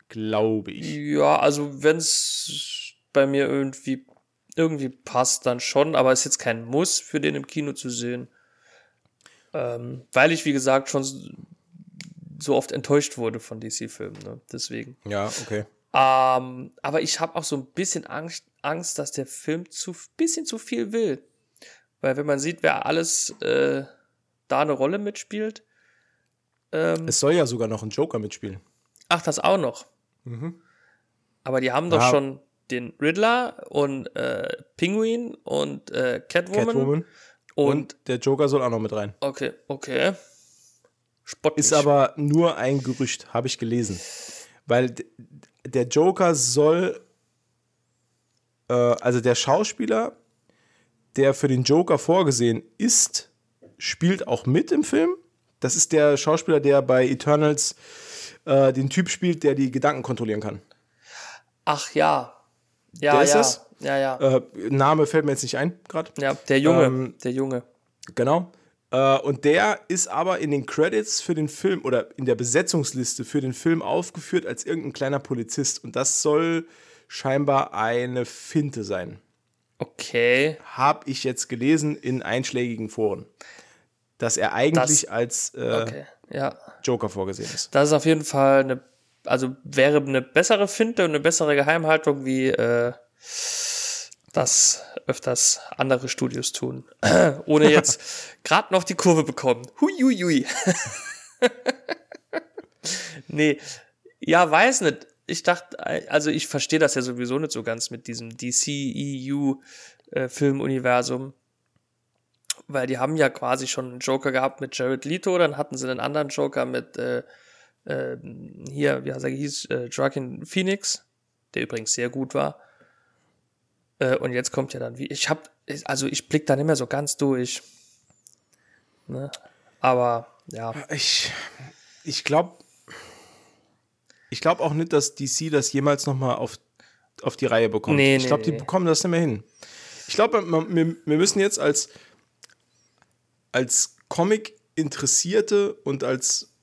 glaube ich. Ja, also wenn es bei mir irgendwie irgendwie passt, dann schon, aber ist jetzt kein Muss für den im Kino zu sehen. Ähm, weil ich, wie gesagt, schon so oft enttäuscht wurde von DC-Filmen, ne? Deswegen. Ja, okay. Ähm, aber ich habe auch so ein bisschen Angst, Angst, dass der Film zu bisschen zu viel will. Weil wenn man sieht, wer alles äh, da eine Rolle mitspielt. Ähm, es soll ja sogar noch ein Joker mitspielen. Ach, das auch noch. Mhm. Aber die haben doch ja. schon den Riddler und äh, Penguin und äh, Catwoman. Catwoman. Und, und, der Joker soll auch noch mit rein. Okay, okay. Spott Ist aber nur ein Gerücht, habe ich gelesen. Weil der Joker soll, äh, also der Schauspieler, der für den Joker vorgesehen ist, spielt auch mit im Film. Das ist der Schauspieler, der bei Eternals äh, den Typ spielt, der die Gedanken kontrollieren kann. Ach ja. Ja, der ja. ist das. Ja, ja. Äh, Name fällt mir jetzt nicht ein, gerade. Ja, der Junge. Ähm, der Junge. Genau. Äh, und der ist aber in den Credits für den Film oder in der Besetzungsliste für den Film aufgeführt als irgendein kleiner Polizist. Und das soll scheinbar eine Finte sein. Okay. Habe ich jetzt gelesen in einschlägigen Foren. Dass er eigentlich das, als äh, okay. ja. Joker vorgesehen ist. Das ist auf jeden Fall eine, also wäre eine bessere Finte und eine bessere Geheimhaltung wie äh, das öfters andere Studios tun. <clears throat> Ohne jetzt <laughs> gerade noch die Kurve bekommen. Huiuiui. <laughs> nee, ja, weiß nicht. Ich dachte, also ich verstehe das ja sowieso nicht so ganz mit diesem DC-EU-Filmuniversum. Äh, Weil die haben ja quasi schon einen Joker gehabt mit Jared Leto, dann hatten sie einen anderen Joker mit äh, äh, hier, wie heißt er hieß, äh, Joaquin Phoenix, der übrigens sehr gut war. Äh, und jetzt kommt ja dann wie, ich hab, also ich blick da nicht mehr so ganz durch. Ne? Aber ja. Ich, ich glaube, ich glaube auch nicht, dass DC das jemals noch mal auf, auf die Reihe bekommt. Nee, ich glaube, nee, die nee. bekommen das nicht mehr hin. Ich glaube, wir, wir müssen jetzt als, als Comic-Interessierte und als,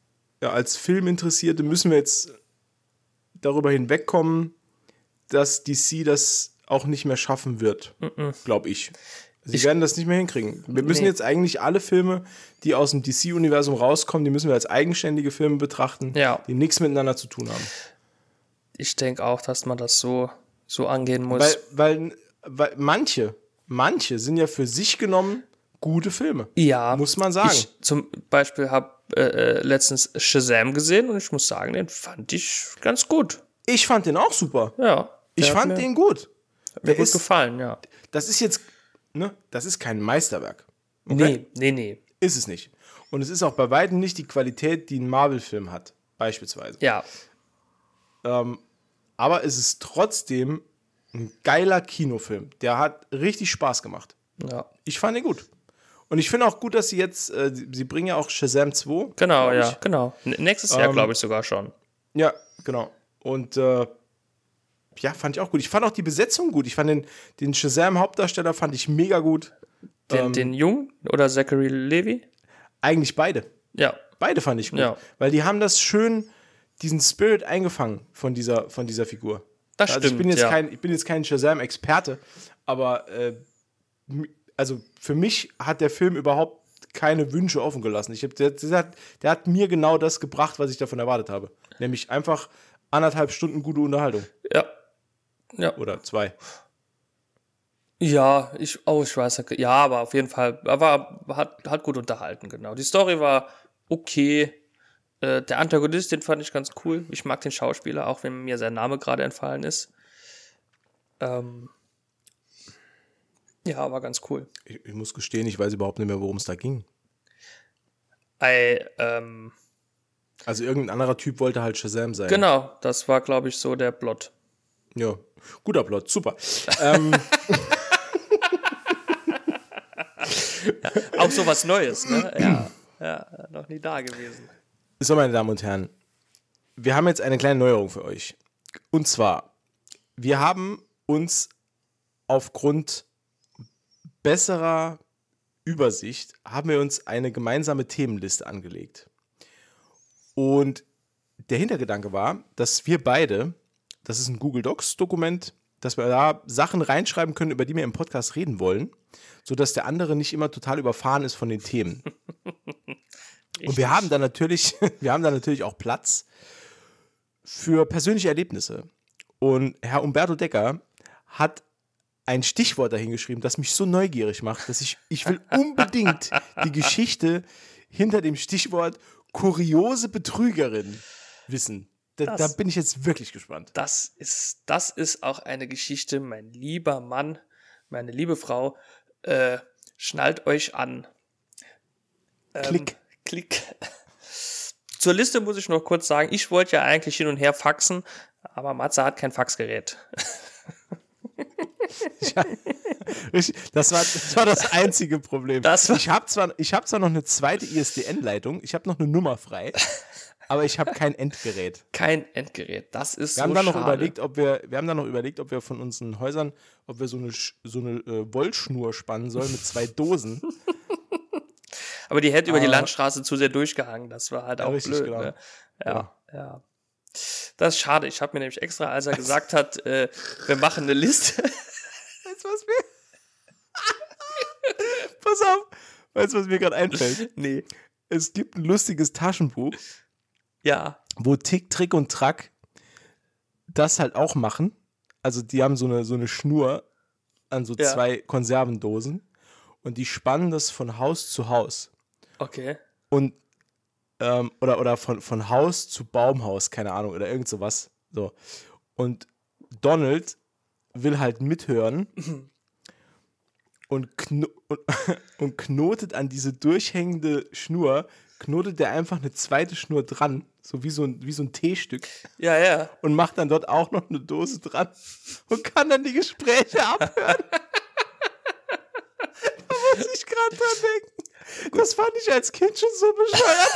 ja, als Film-Interessierte müssen wir jetzt darüber hinwegkommen, dass DC das auch nicht mehr schaffen wird, glaube ich. Sie ich, werden das nicht mehr hinkriegen. Wir müssen nee. jetzt eigentlich alle Filme, die aus dem DC-Universum rauskommen, die müssen wir als eigenständige Filme betrachten, ja. die nichts miteinander zu tun haben. Ich denke auch, dass man das so, so angehen muss. Weil, weil, weil manche, manche sind ja für sich genommen gute Filme. Ja. Muss man sagen. Ich zum Beispiel habe äh, äh, letztens Shazam gesehen und ich muss sagen, den fand ich ganz gut. Ich fand den auch super. Ja. Ich fand den gut. Hat mir gut ist, gefallen, ja. Das ist jetzt, ne, das ist kein Meisterwerk. Okay? Nee, nee, nee. Ist es nicht. Und es ist auch bei weitem nicht die Qualität, die ein Marvel-Film hat, beispielsweise. Ja. Ähm, aber es ist trotzdem ein geiler Kinofilm. Der hat richtig Spaß gemacht. Ja. Ich fand ihn gut. Und ich finde auch gut, dass sie jetzt, äh, sie bringen ja auch Shazam 2. Genau, ja, genau. Nächstes Jahr, ähm, glaube ich, sogar schon. Ja, genau. Und äh, ja, fand ich auch gut. Ich fand auch die Besetzung gut. Ich fand den, den Shazam-Hauptdarsteller fand ich mega gut. Den, ähm, den Jung oder Zachary Levy? Eigentlich beide. Ja. Beide fand ich gut. Ja. Weil die haben das schön, diesen Spirit eingefangen von dieser, von dieser Figur. Das also stimmt. Ich bin jetzt, ja. kein, ich bin jetzt kein Shazam-Experte, aber äh, also für mich hat der Film überhaupt keine Wünsche offen gelassen. Ich hab, der, der, hat, der hat mir genau das gebracht, was ich davon erwartet habe. Nämlich einfach anderthalb Stunden gute Unterhaltung. Ja, ja. Oder zwei. Ja, ich, oh, ich weiß, ja, aber auf jeden Fall, aber hat, hat gut unterhalten, genau. Die Story war okay. Äh, der Antagonist, den fand ich ganz cool. Ich mag den Schauspieler, auch wenn mir sein Name gerade entfallen ist. Ähm, ja, war ganz cool. Ich, ich, muss gestehen, ich weiß überhaupt nicht mehr, worum es da ging. I, ähm, also irgendein anderer Typ wollte halt Shazam sein. Genau, das war, glaube ich, so der Plot. Ja, guter Plot, super. ähm. ja, <laughs> <laughs> auch so was Neues, ne? Ja, ja, noch nie da gewesen. So, meine Damen und Herren, wir haben jetzt eine kleine Neuerung für euch. Und zwar, wir haben uns aufgrund besserer Übersicht, haben wir uns eine gemeinsame Themenliste angelegt. Und der Hintergedanke war, dass wir beide, das ist ein Google Docs-Dokument, dass wir da Sachen reinschreiben können, über die wir im Podcast reden wollen, sodass der andere nicht immer total überfahren ist von den Themen. <laughs> Und wir haben dann natürlich, <laughs> wir haben dann natürlich auch Platz für persönliche Erlebnisse. Und Herr Umberto Decker hat ein Stichwort dahingeschrieben, das mich so neugierig macht, dass ich, ich will unbedingt die Geschichte hinter dem Stichwort kuriose Betrügerin wissen. Da, da, bin ich jetzt wirklich gespannt. Das ist, das ist auch eine Geschichte, mein lieber Mann, meine liebe Frau. Äh, schnallt euch an. Ähm, klick. Klick. <laughs> Zur Liste muss ich noch kurz sagen, ich wollte ja eigentlich hin und her faxen, aber Matze hat kein Faxgerät. <laughs> <laughs> das, war, das war das einzige Problem. Das ich habe zwar, hab zwar noch eine zweite ISDN-Leitung, ich habe noch eine Nummer frei, aber ich habe kein Endgerät. Kein Endgerät, das ist wir haben so dann noch schade. überlegt, ob wir, wir haben dann noch überlegt, ob wir von unseren Häusern, ob wir so eine, so eine äh, Wollschnur spannen sollen mit zwei Dosen. <laughs> aber die hätte über die Landstraße zu sehr durchgehangen, das war halt auch richtig, blöd. Genau. Ne? Ja, ja. ja. Das ist schade. Ich habe mir nämlich extra, als er gesagt hat, äh, wir machen eine Liste. Weißt du, was mir. Pass auf. Weißt du, was mir gerade einfällt? <laughs> Nee. Es gibt ein lustiges Taschenbuch. Ja. Wo Tick, Trick und Track das halt auch machen. Also, die haben so eine, so eine Schnur an so ja. zwei Konservendosen und die spannen das von Haus zu Haus. Okay. Und ähm, oder, oder von, von Haus zu Baumhaus, keine Ahnung, oder irgend sowas. So. Und Donald will halt mithören und, kno und, <laughs> und knotet an diese durchhängende Schnur, knotet er einfach eine zweite Schnur dran, so wie so ein, wie so ein T-Stück. Ja, ja. Und macht dann dort auch noch eine Dose dran und kann dann die Gespräche <laughs> abhören. da muss ich gerade dran denken. Das fand ich als Kind schon so bescheuert.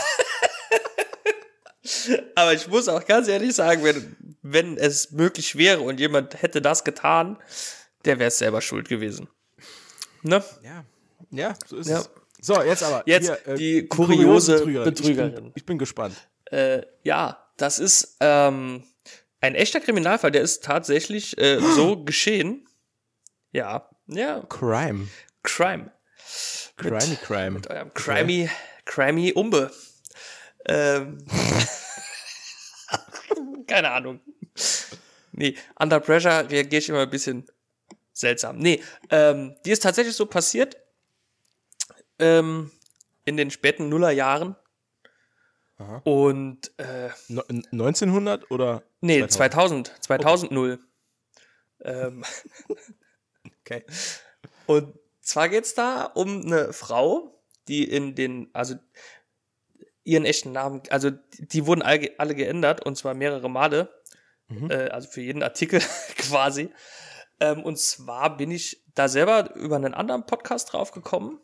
<laughs> Aber ich muss auch ganz ehrlich sagen, wenn, wenn es möglich wäre und jemand hätte das getan, der wäre es selber schuld gewesen. Ne? Ja, ja, so ist ja. es. So, jetzt aber. Jetzt hier, äh, die kuriose Betrügerin. Betrügerin. Ich, bin, ich bin gespannt. Äh, ja, das ist ähm, ein echter Kriminalfall. Der ist tatsächlich äh, so <gasps> geschehen. Ja, ja. Crime. Crime. Crimey Crime. Mit eurem Crimey, Crimey Umbe. Ähm, <laughs> <laughs> keine Ahnung. Nee, Under Pressure reagiere ich immer ein bisschen seltsam. Nee, ähm, die ist tatsächlich so passiert. Ähm, in den späten Nullerjahren. Aha. Und äh, no, 1900 oder? Nee, 2000. 2000, 2000 okay. Ähm, okay. Und zwar geht es da um eine Frau, die in den, also ihren echten Namen, also die wurden alle, alle geändert und zwar mehrere Male, mhm. äh, also für jeden Artikel <laughs> quasi. Ähm, und zwar bin ich da selber über einen anderen Podcast draufgekommen.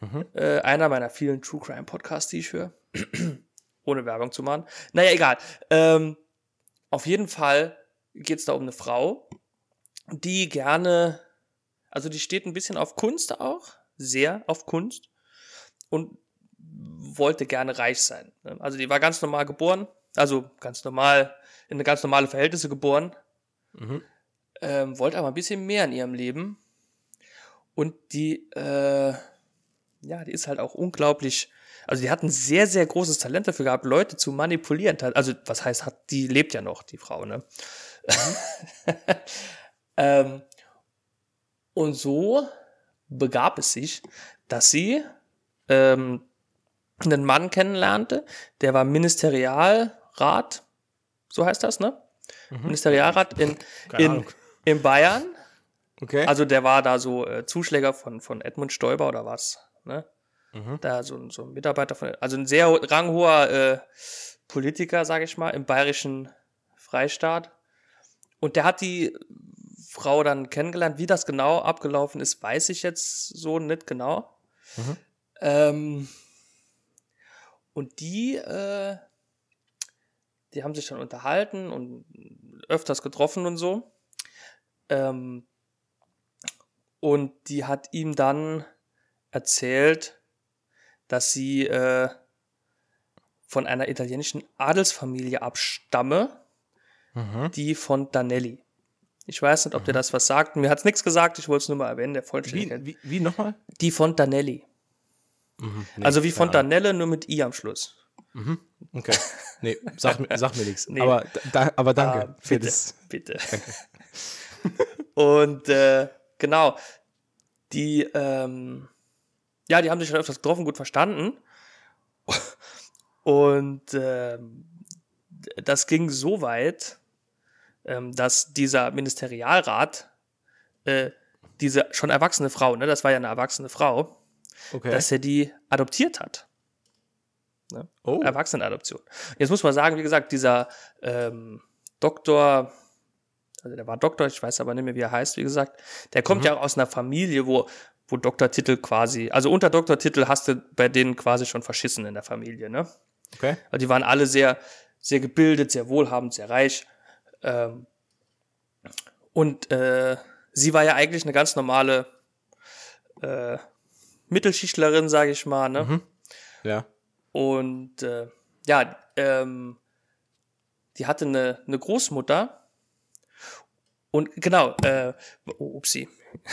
Mhm. Äh, einer meiner vielen True Crime Podcasts, die ich höre. <clears throat> Ohne Werbung zu machen. Naja, egal. Ähm, auf jeden Fall geht es da um eine Frau, die gerne also die steht ein bisschen auf Kunst auch, sehr auf Kunst und wollte gerne reich sein. Ne? Also die war ganz normal geboren, also ganz normal, in ganz normale Verhältnisse geboren, mhm. Ähm, wollte aber ein bisschen mehr in ihrem Leben. Und die, äh, ja, die ist halt auch unglaublich, also die hat ein sehr, sehr großes Talent dafür gehabt, Leute zu manipulieren. Also, was heißt, hat, die lebt ja noch, die Frau, ne? Mhm. <laughs> ähm, und so begab es sich, dass sie ähm, einen Mann kennenlernte, der war Ministerialrat, so heißt das, ne? Mhm. Ministerialrat in, in, in Bayern. Okay. Also der war da so äh, Zuschläger von, von Edmund Stoiber oder was, ne? Mhm. Da so, so ein Mitarbeiter von, also ein sehr ranghoher äh, Politiker, sage ich mal, im bayerischen Freistaat. Und der hat die Frau dann kennengelernt. Wie das genau abgelaufen ist, weiß ich jetzt so nicht genau. Mhm. Ähm, und die, äh, die haben sich dann unterhalten und öfters getroffen und so. Ähm, und die hat ihm dann erzählt, dass sie äh, von einer italienischen Adelsfamilie abstamme, die von Danelli. Ich weiß nicht, ob dir das was sagt. Mir hat es nichts gesagt, ich wollte es nur mal erwähnen, der Wie, Vollständigkeit. wie, wie nochmal? Die Fontanelli. Nee, also wie Ahnung. Fontanelle, nur mit I am Schluss. Okay. <laughs> Nee, sag, mir- sag mir nichts. Nee. Aber, da, aber danke Ah, für bitte, das. Und äh, genau, die, ähm, ja, die haben sich schon öfters getroffen, gut verstanden. Und ähm, das ging so weit, ähm, dass dieser Ministerialrat äh, diese schon erwachsene Frau, ne, das war ja eine erwachsene Frau, Okay. dass er die adoptiert hat. oh. Erwachsenenadoption. Jetzt muss man sagen, wie gesagt, dieser ähm, Doktor, also der war Doktor, ich weiß aber nicht mehr, wie er heißt, wie gesagt, der kommt ja aus einer Familie, wo, wo Doktortitel quasi, also unter Doktortitel hast du bei denen quasi schon verschissen in der Familie, ne? Okay. Also die waren alle sehr, sehr gebildet, sehr wohlhabend, sehr reich. Ähm, und äh, sie war ja eigentlich eine ganz normale äh, Mittelschichtlerin, sage ich mal, ne? Ja. Und äh, ja, ähm, die hatte eine, eine Großmutter. Und genau, äh, oh, upsie. <laughs>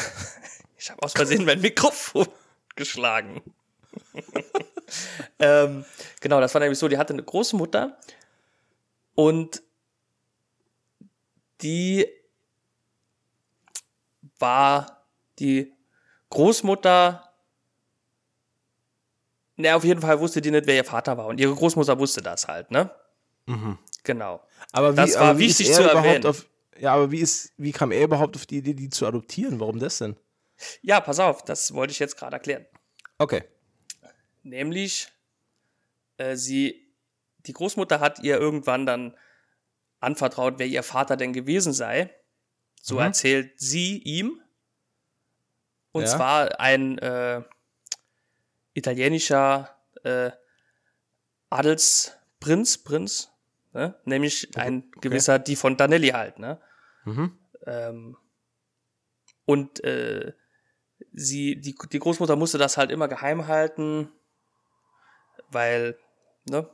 Ich habe aus Versehen mein Mikrofon <laughs> geschlagen. <laughs> ähm, genau, das war nämlich so, die hatte eine Großmutter und die war die Großmutter na, auf jeden Fall wusste die nicht, wer ihr Vater war. Und ihre Großmutter wusste das halt, ne? Genau. Aber wie, Das war aber wie wichtig zu er überhaupt erwähnen. auf. Ja, aber wie, ist, wie kam er überhaupt auf die Idee, die zu adoptieren? Warum das denn? Ja, pass auf, das wollte ich jetzt gerade erklären. Okay. Nämlich, äh, sie, die Großmutter hat ihr irgendwann dann anvertraut, wer ihr Vater denn gewesen sei. So Mhm. erzählt sie ihm. Und Ja. zwar ein äh, italienischer äh, Adelsprinz, Prinz, ne? nämlich ein gewisser Di Fontanelli halt, ne? Mhm. Ähm, und äh, sie, die, die Großmutter musste das halt immer geheim halten, weil, ne?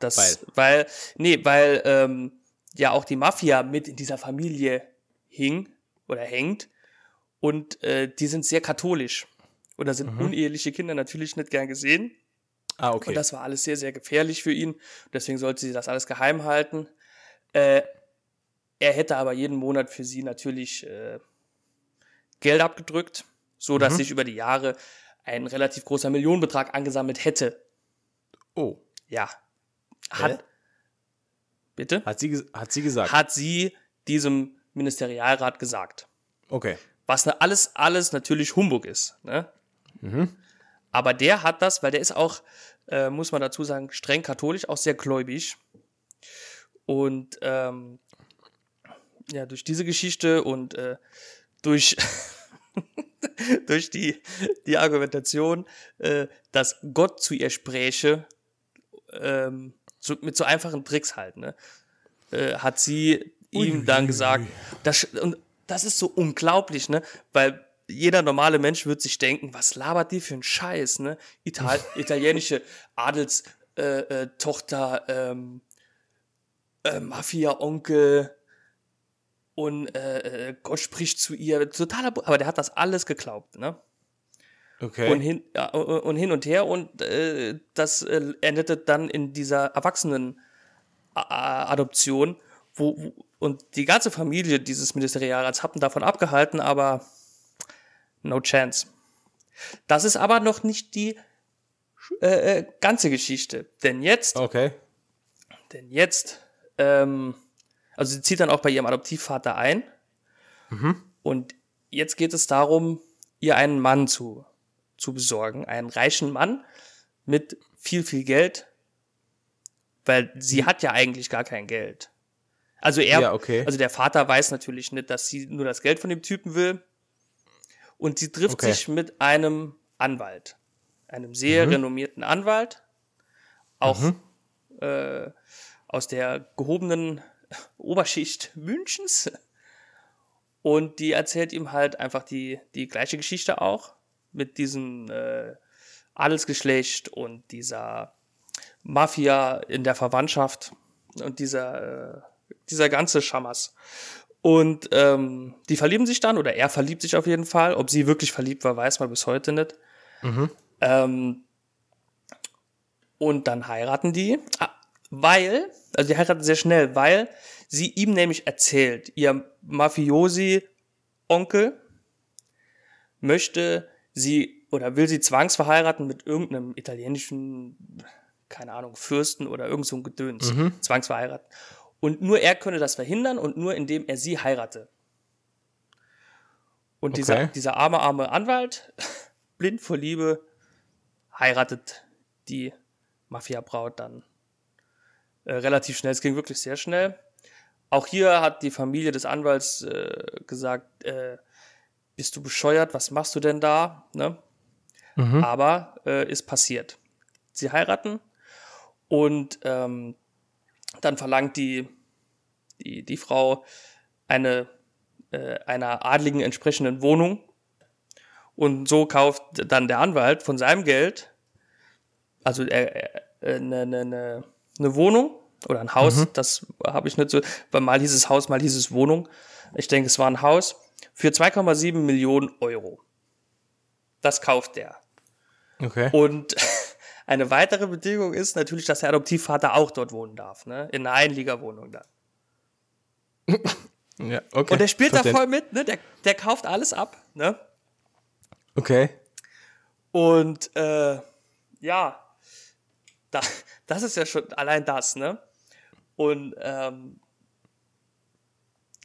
Das, Weil? weil, nee, weil ähm, ja auch die Mafia mit in dieser Familie hing oder hängt und äh, die sind sehr katholisch. Und da sind uneheliche Kinder natürlich nicht gern gesehen. Ah, okay. Und das war alles sehr, sehr gefährlich für ihn. Deswegen sollte sie das alles geheim halten. Äh, er hätte aber jeden Monat für sie natürlich äh, Geld abgedrückt, so dass sich über die Jahre ein relativ großer Millionenbetrag angesammelt hätte. oh. Ja. Hat, Hä? bitte? Hat sie, hat sie gesagt. Hat sie diesem Ministerialrat gesagt. okay. Was ne, alles, alles natürlich Humbug ist. Ne? Aber der hat das, weil der ist auch, äh, muss man dazu sagen, streng katholisch, auch sehr gläubig. Und ähm, ja, durch diese Geschichte und äh, durch, <laughs> durch die, die Argumentation, äh, dass Gott zu ihr spräche, ähm, so, mit so einfachen Tricks halt, ne? äh, hat sie ihm dann gesagt, das, und das ist so unglaublich, ne? Weil jeder normale Mensch wird sich denken, was labert die für ein Scheiß, ne? Ital <laughs> italienische Adelstochter, äh, äh, Tochter, ähm, äh, Mafia-Onkel und äh, äh, Gott spricht zu ihr. Totaler, Bu- aber der hat das alles geglaubt, ne? Okay. und hin, ja, und hin und her und äh, das äh, endete dann in dieser Erwachsenen-Adoption, wo, wo und die ganze Familie dieses Ministerialrats hatten davon abgehalten, aber no chance. Das ist aber noch nicht die äh, äh, ganze Geschichte, denn jetzt okay. denn jetzt, ähm, also sie zieht dann auch bei ihrem Adoptivvater ein. Und jetzt geht es darum, ihr einen Mann zu, zu besorgen. Einen reichen Mann mit viel, viel Geld. Weil sie hat ja eigentlich gar kein Geld. Also er, Ja, okay. also der Vater weiß natürlich nicht, dass sie nur das Geld von dem Typen will. Und sie trifft Okay. sich mit einem Anwalt. Einem sehr renommierten Anwalt. Auch äh, aus der gehobenen Oberschicht Münchens. Und die erzählt ihm halt einfach die, die gleiche Geschichte auch mit diesem äh, Adelsgeschlecht und dieser Mafia in der Verwandtschaft und dieser, äh, dieser ganze Schamas. Und ähm, die verlieben sich dann, oder er verliebt sich auf jeden Fall. Ob sie wirklich verliebt war, weiß man bis heute nicht. Mhm. Ähm, und dann heiraten die, ah, weil, also die heiraten sehr schnell, weil sie ihm nämlich erzählt, ihr Mafiosi-Onkel möchte sie oder will sie zwangsverheiraten mit irgendeinem italienischen, keine Ahnung, Fürsten oder irgend so ein Gedöns. Mhm. Zwangsverheiraten. Und nur er könne das verhindern und nur indem er sie heirate. Und okay. dieser, dieser arme, arme Anwalt, <laughs> blind vor Liebe, heiratet die Mafia-Braut dann äh, relativ schnell. Es ging wirklich sehr schnell. Auch hier hat die Familie des Anwalts äh, gesagt, äh, bist du bescheuert, was machst du denn da? Ne? Mhm. Aber äh, ist passiert. Sie heiraten und ähm, dann verlangt die, die, die Frau eine, äh, einer adligen entsprechenden Wohnung und so kauft dann der Anwalt von seinem Geld, also er, äh, eine, ne, ne, ne Wohnung oder ein Haus, mhm. das habe ich nicht so, weil mal hieß es Haus, mal hieß es Wohnung. Ich denke, es war ein Haus für 2,7 Millionen Euro. Das kauft der. Okay. Und <laughs> eine weitere Bedingung ist natürlich, dass der Adoptivvater auch dort wohnen darf, ne? In einer Einliegerwohnung dann. <laughs> ja, okay. Und der spielt Verstehen. da voll mit, ne? Der, der kauft alles ab, ne? Okay. Und äh, ja, da, das ist ja schon allein das, ne? Und ähm,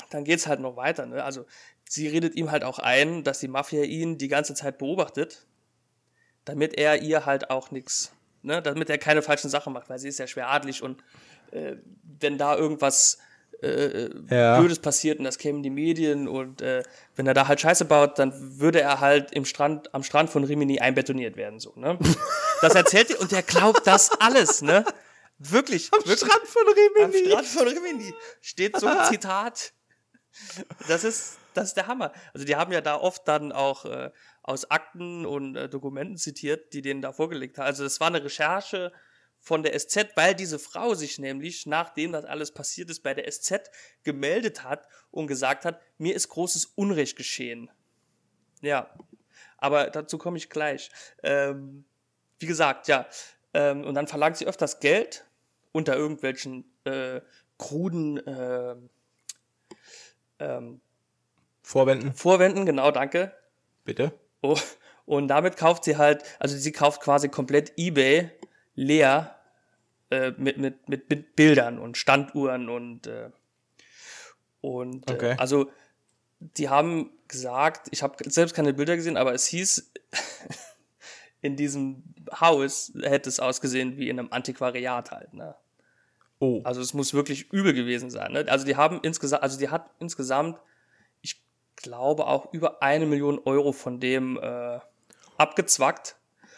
dann geht's halt noch weiter, ne? Also sie redet ihm halt auch ein, dass die Mafia ihn die ganze Zeit beobachtet, damit er ihr halt auch nichts, ne? Damit er keine falschen Sachen macht, weil sie ist ja schwer adlig und äh, wenn da irgendwas äh, ja. Blödes passiert und das kämen die Medien und äh, wenn er da halt Scheiße baut, dann würde er halt im Strand, am Strand von Rimini einbetoniert werden, so, ne? <laughs> Das erzählt er und der glaubt das alles, ne? Wirklich. Am wirklich. Strand von Rimini. Am Strand von Rimini steht so ein <laughs> Zitat. Das ist, das ist der Hammer. Also die haben ja da oft dann auch äh, aus Akten und äh, Dokumenten zitiert, die denen da vorgelegt haben. Also das war eine Recherche von der SZ, weil diese Frau sich nämlich, nachdem das alles passiert ist, bei der SZ gemeldet hat und gesagt hat, mir ist großes Unrecht geschehen. Ja, aber dazu komme ich gleich. Ähm, wie gesagt, ja, ähm, und dann verlangt sie öfters Geld unter irgendwelchen äh, kruden äh, ähm, Vorwänden. Vorwänden, genau, danke. Bitte. Oh, und damit kauft sie halt, also sie kauft quasi komplett eBay leer äh, mit, mit, mit, Bildern und Standuhren und, äh, und äh, okay. also die haben gesagt, ich habe selbst keine Bilder gesehen, aber es hieß, in diesem Haus hätte es ausgesehen wie in einem Antiquariat halt, ne? Oh. Also es muss wirklich übel gewesen sein. Ne? Also die haben insgesamt, also die hat insgesamt, ich glaube auch über eine Million Euro von dem äh, abgezwackt.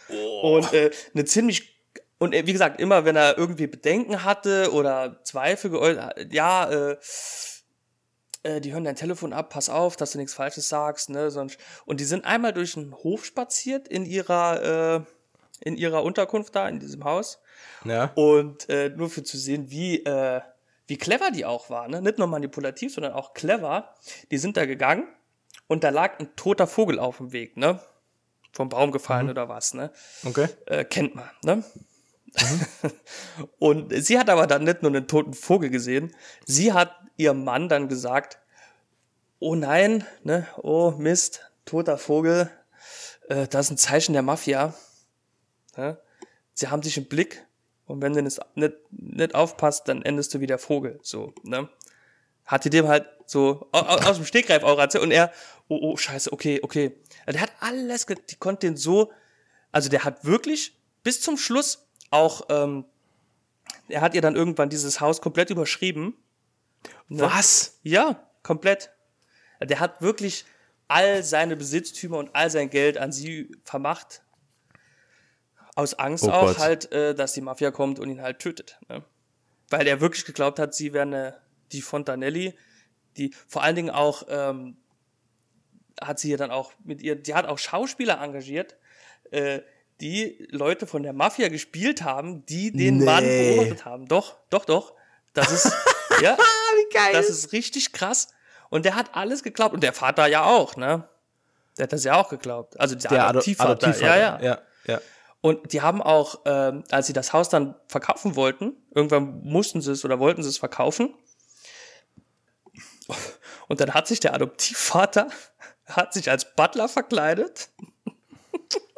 Oh. Und äh, eine ziemlich und äh, wie gesagt, immer wenn er irgendwie Bedenken hatte oder Zweifel geäußert, ja, äh, äh, die hören dein Telefon ab, pass auf, dass du nichts Falsches sagst, ne, sonst. Und die sind einmal durch den Hof spaziert in ihrer, äh, in ihrer Unterkunft da, in diesem Haus. Ja. Und äh, nur für zu sehen, wie, äh, wie clever die auch war, ne? Nicht nur manipulativ, sondern auch clever. Die sind da gegangen und da lag ein toter Vogel auf dem Weg, ne? Vom Baum gefallen mhm. oder was, ne? Okay. Äh, kennt man, ne? Mhm. <laughs> und sie hat aber dann nicht nur einen toten Vogel gesehen, sie hat ihrem Mann dann gesagt, oh nein, ne, oh Mist, toter Vogel, äh, das ist ein Zeichen der Mafia. Ne? Sie haben dich im Blick und wenn du nicht, nicht, aufpasst, dann endest du wie der Vogel. So, ne? Hat die dem halt so aus, aus dem Stegreif auch erzählt und er, oh, oh, scheiße, okay, okay. Der hat alles, die konnte den so, also der hat wirklich bis zum Schluss auch, ähm, er hat ihr dann irgendwann dieses Haus komplett überschrieben. Ne? Was? Ja, komplett. Der hat wirklich all seine Besitztümer und all sein Geld an sie vermacht. Aus Angst oh auch Gott. halt, äh, dass die Mafia kommt und ihn halt tötet. Ne? Weil er wirklich geglaubt hat, sie wäre eine, die Fontanelli, die vor allen Dingen auch, ähm, hat sie ja dann auch mit ihr, die hat auch Schauspieler engagiert, äh, die Leute von der Mafia gespielt haben, die den Nee. Mann beobachtet haben. Doch, doch, doch. Das ist, <laughs> ja, geil. das ist richtig krass. Und der hat alles geglaubt. Und der Vater ja auch, ne? Der hat das ja auch geglaubt. Also der, der Ado- Adoptivvater. Adoptivvater. Ja, ja. ja, ja. Und die haben auch, ähm, als sie das Haus dann verkaufen wollten, irgendwann mussten sie es oder wollten sie es verkaufen. Und dann hat sich der Adoptivvater <laughs> hat sich als Butler verkleidet.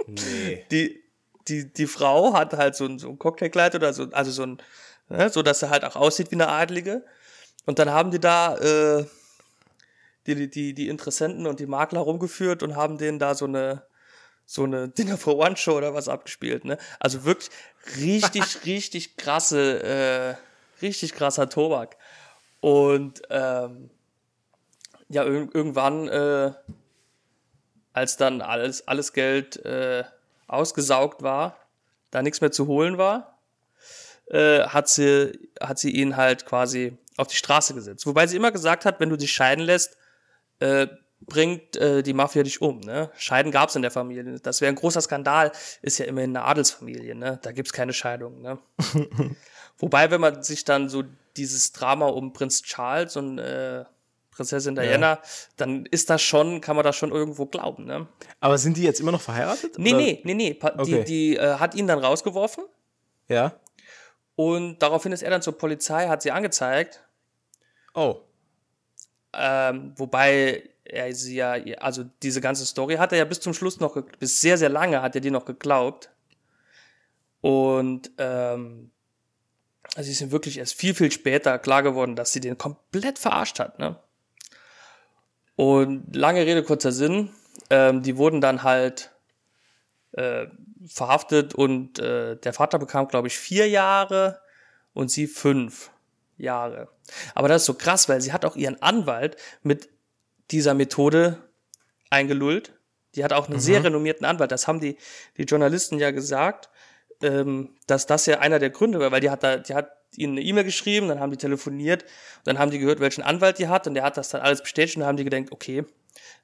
Nee. Die, die, die Frau hat halt so ein, so ein Cocktailkleid oder so, also so ein, ne, so dass er halt auch aussieht wie eine Adlige. Und dann haben die da äh, die, die, die, Interessenten und die Makler rumgeführt und haben denen da so eine so eine <laughs> Dinner for One Show oder was abgespielt, ne? Also wirklich richtig, <laughs> richtig krasse, äh, richtig krasser Tobak. Und ähm, ja, ir irgendwann, äh, als dann alles, alles Geld äh, ausgesaugt war, da nichts mehr zu holen war, äh, hat, sie, hat sie ihn halt quasi auf die Straße gesetzt. Wobei sie immer gesagt hat, wenn du dich scheiden lässt, äh, bringt äh, die Mafia dich um. Ne? Scheiden gab es in der Familie. Das wäre ein großer Skandal. Ist ja immerhin eine Adelsfamilie. Ne? Da gibt es keine Scheidung. Ne? <laughs> Wobei, wenn man sich dann so dieses Drama um Prinz Charles und äh, Prinzessin Diana, dann ist das schon, kann man das schon irgendwo glauben. Ne? Aber sind die jetzt immer noch verheiratet? Nee, oder? nee, nee, nee. Pa Okay. Die, die äh, hat ihn dann rausgeworfen Ja. Und daraufhin ist er dann zur Polizei, hat sie angezeigt. Oh. Ähm, wobei er sie ja, also diese ganze Story hat er ja bis zum Schluss noch, bis sehr, sehr lange hat er die noch geglaubt. Und ähm, also ist ihm wirklich erst viel, viel später klar geworden, dass sie den komplett verarscht hat. Ne? Und lange Rede, kurzer Sinn, ähm, die wurden dann halt äh, verhaftet und äh, der Vater bekam, glaube ich, vier Jahre und sie fünf Jahre. Aber das ist so krass, weil sie hat auch ihren Anwalt mit dieser Methode eingelullt. Die hat auch einen sehr renommierten Anwalt. Das haben die, die Journalisten ja gesagt, ähm, dass das ja einer der Gründe war, weil die hat da, die hat ihnen eine E-Mail geschrieben, dann haben die telefoniert, dann haben die gehört, welchen Anwalt die hat und der hat das dann alles bestätigt und dann haben die gedacht, okay,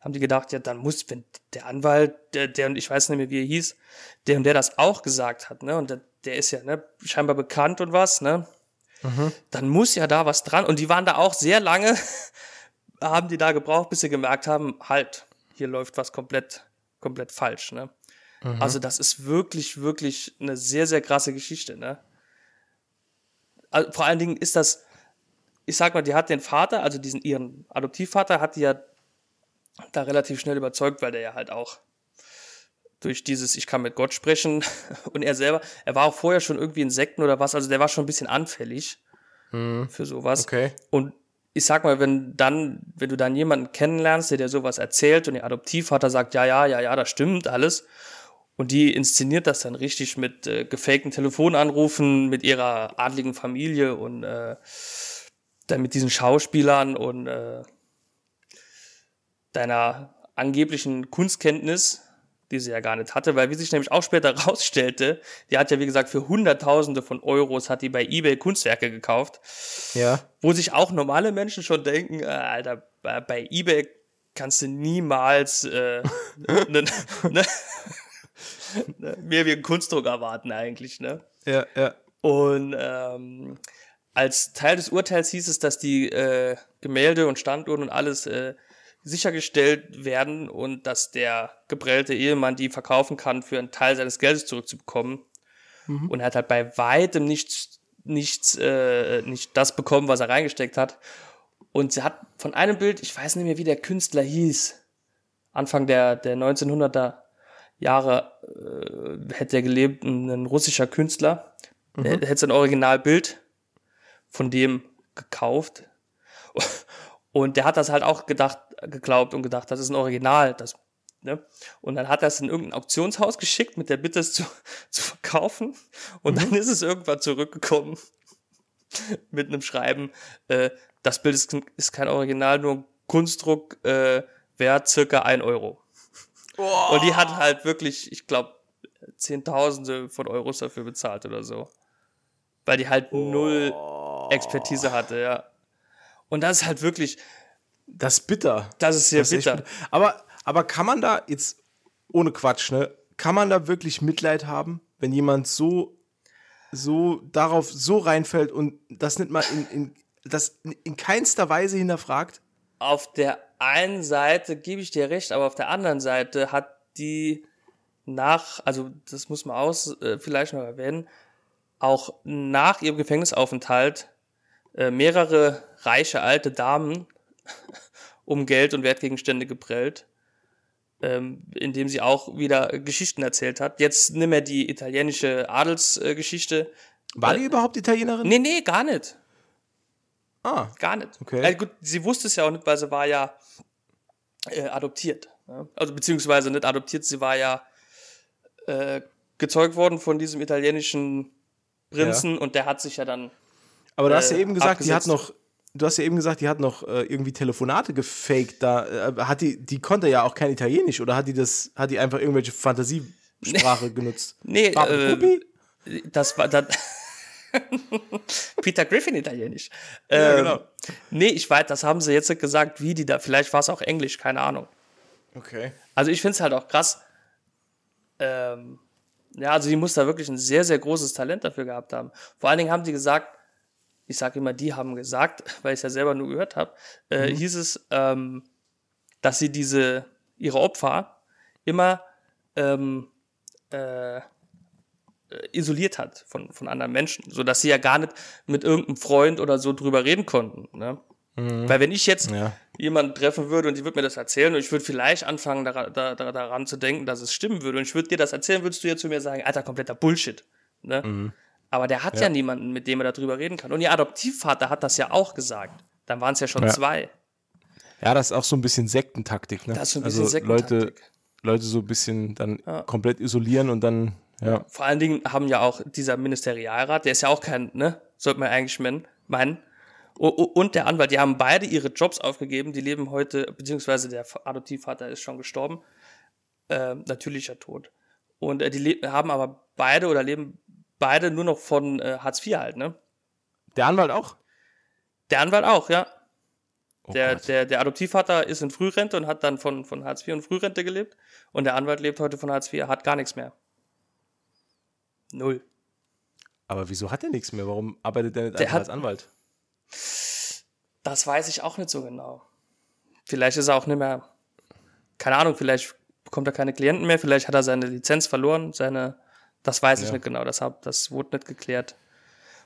haben die gedacht, ja, dann muss, wenn der Anwalt, der, der und ich weiß nicht mehr, wie er hieß, der und der das auch gesagt hat, ne, und der, der ist ja, ne, scheinbar bekannt und was, ne, dann muss ja da was dran. Und die waren da auch sehr lange, <laughs> haben die da gebraucht, bis sie gemerkt haben, halt, hier läuft was komplett, komplett falsch, ne. Also das ist wirklich, wirklich eine sehr, sehr krasse Geschichte, ne. Also, vor allen Dingen ist das, ich sag mal, die hat den Vater, also diesen ihren Adoptivvater, hat die ja da relativ schnell überzeugt, weil der ja halt auch durch dieses Ich kann mit Gott sprechen <laughs> und er selber, er war auch vorher schon irgendwie in Sekten oder was, also der war schon ein bisschen anfällig für sowas. Okay. Und ich sag mal, wenn dann, wenn du dann jemanden kennenlernst, der dir sowas erzählt und der Adoptivvater sagt, ja, ja, ja, ja, das stimmt alles. Und die inszeniert das dann richtig mit äh, gefakten Telefonanrufen mit ihrer adligen Familie und äh, dann mit diesen Schauspielern und äh, deiner angeblichen Kunstkenntnis, die sie ja gar nicht hatte, weil wie sich nämlich auch später <laughs> rausstellte, die hat ja wie gesagt für Hunderttausende von Euros hat die bei eBay Kunstwerke gekauft, Ja. wo sich auch normale Menschen schon denken, äh, Alter, bei, bei eBay kannst du niemals äh, <laughs> ne, ne, ne, mehr wie einen Kunstdruck erwarten eigentlich, ne? Ja, ja. Und ähm, als Teil des Urteils hieß es, dass die äh, Gemälde und Standuhren und alles äh, sichergestellt werden und dass der geprellte Ehemann die verkaufen kann, für einen Teil seines Geldes zurückzubekommen. Und er hat halt bei weitem nichts, nichts, äh, nicht das bekommen, was er reingesteckt hat. Und sie hat von einem Bild, ich weiß nicht mehr, wie der Künstler hieß, Anfang der, der 1900er Jahre äh, hätte er gelebt, ein, russischer Künstler. Der hätte sein Originalbild von dem gekauft. Und der hat das halt auch gedacht, geglaubt und gedacht, das ist ein Original. Das, ne? Und dann hat er es in irgendein Auktionshaus geschickt mit der Bitte, es zu, <laughs> zu verkaufen. Und dann ist es irgendwann zurückgekommen <laughs> mit einem Schreiben, äh, das Bild ist, ist kein Original, nur ein Kunstdruck, äh, wert circa ein Euro. Und die hat halt wirklich, ich glaube, Zehntausende von Euros dafür bezahlt oder so. Weil die halt null Expertise hatte, ja. Und das ist halt wirklich, Das ist bitter. das ist sehr Das ist bitter. Aber, aber kann man da jetzt, ohne Quatsch, ne? kann man da wirklich Mitleid haben, wenn jemand so, so darauf so reinfällt und das nicht mal in, in, das in keinster Weise hinterfragt? Auf der einen Seite gebe ich dir recht, aber auf der anderen Seite hat die nach, also das muss man aus äh, vielleicht noch erwähnen, auch nach ihrem Gefängnisaufenthalt äh, mehrere reiche alte Damen <laughs> um Geld und Wertgegenstände geprellt, ähm, indem sie auch wieder Geschichten erzählt hat. Jetzt nimm er die italienische Adelsgeschichte. Äh, War die überhaupt Italienerin? Nee, nee, gar nicht. Ah. Gar nicht. Okay. Also gut, sie wusste es ja auch nicht, weil sie war ja äh, adoptiert. Ja? Also beziehungsweise nicht adoptiert, sie war ja äh, gezeugt worden von diesem italienischen Prinzen ja. und der hat sich ja dann. Aber du hast ja äh, eben gesagt, abgesetzt. die hat noch. Du hast ja eben gesagt, die hat noch äh, irgendwie Telefonate gefaked. Da äh, hat die, die konnte ja auch kein Italienisch oder hat die das, hat die einfach irgendwelche Fantasiesprache genutzt? <laughs> Nee, äh, das war dann. <laughs> Peter Griffin Italienisch. Ja, ähm, genau. Nee, ich weiß, das haben sie jetzt gesagt, wie die da. Vielleicht war es auch Englisch, keine Ahnung. Okay. Also ich finde es halt auch krass. Ähm, ja, also die muss da wirklich ein sehr, sehr großes Talent dafür gehabt haben. Vor allen Dingen haben die gesagt, ich sage immer, die haben gesagt, <laughs> weil ich es ja selber nur gehört habe, äh, mhm. hieß es, ähm, dass sie diese, ihre Opfer immer ähm, äh, isoliert hat von, von anderen Menschen, sodass sie ja gar nicht mit irgendeinem Freund oder so drüber reden konnten. Ne? Mhm. Weil wenn ich jetzt ja. jemanden treffen würde und die würde mir das erzählen und ich würde vielleicht anfangen daran, da, daran zu denken, dass es stimmen würde und ich würde dir das erzählen, würdest du ja zu mir sagen, alter, kompletter Bullshit. Ne? Mhm. Aber der hat ja. ja. niemanden, mit dem er darüber reden kann. Und ihr Adoptivvater hat das ja auch gesagt. Dann waren es ja schon ja. zwei. Ja, das ist auch so ein bisschen Sektentaktik. Ne? Das ist so ein bisschen also Sektentaktik. Leute, Leute so ein bisschen dann ja. komplett isolieren und dann, ja. Vor allen Dingen haben ja auch dieser Ministerialrat, der ist ja auch kein, ne, sollte man eigentlich meinen, und der Anwalt, die haben beide ihre Jobs aufgegeben, die leben heute, beziehungsweise der Adoptivvater ist schon gestorben, äh, natürlicher Tod. Und äh, die haben aber beide oder leben beide nur noch von äh, Hartz IV halt, ne? Der Anwalt auch? Der Anwalt auch, ja. Oh der, der, der Adoptivvater ist in Frührente und hat dann von, von Hartz IV und Frührente gelebt. Und der Anwalt lebt heute von Hartz IV, hat gar nichts mehr. Null. Aber wieso hat er nichts mehr? Warum arbeitet er nicht der hat, als Anwalt? Das weiß ich auch nicht so genau. Vielleicht ist er auch nicht mehr, keine Ahnung, vielleicht bekommt er keine Klienten mehr, vielleicht hat er seine Lizenz verloren, seine, das weiß ich ja. nicht genau, das, hab, das wurde nicht geklärt.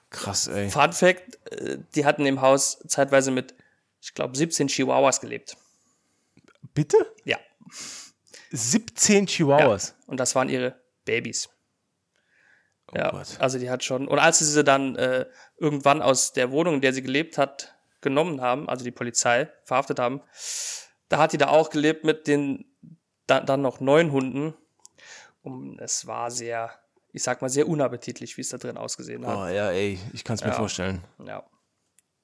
Krass, ey. Fun Fact, äh, die hatten im Haus zeitweise mit, ich glaube, 17 Chihuahuas gelebt. Bitte? Ja. 17 Chihuahuas? Ja. Und das waren ihre Babys. Oh ja, Gott. also die hat schon. Und als sie sie dann äh, irgendwann aus der Wohnung, in der sie gelebt hat, genommen haben, also die Polizei verhaftet haben, da hat die da auch gelebt mit den da, dann noch neun Hunden. Und es war sehr, ich sag mal, sehr unappetitlich, wie es da drin ausgesehen hat. Oh ja, ey, ich kann es mir ja. vorstellen. Ja.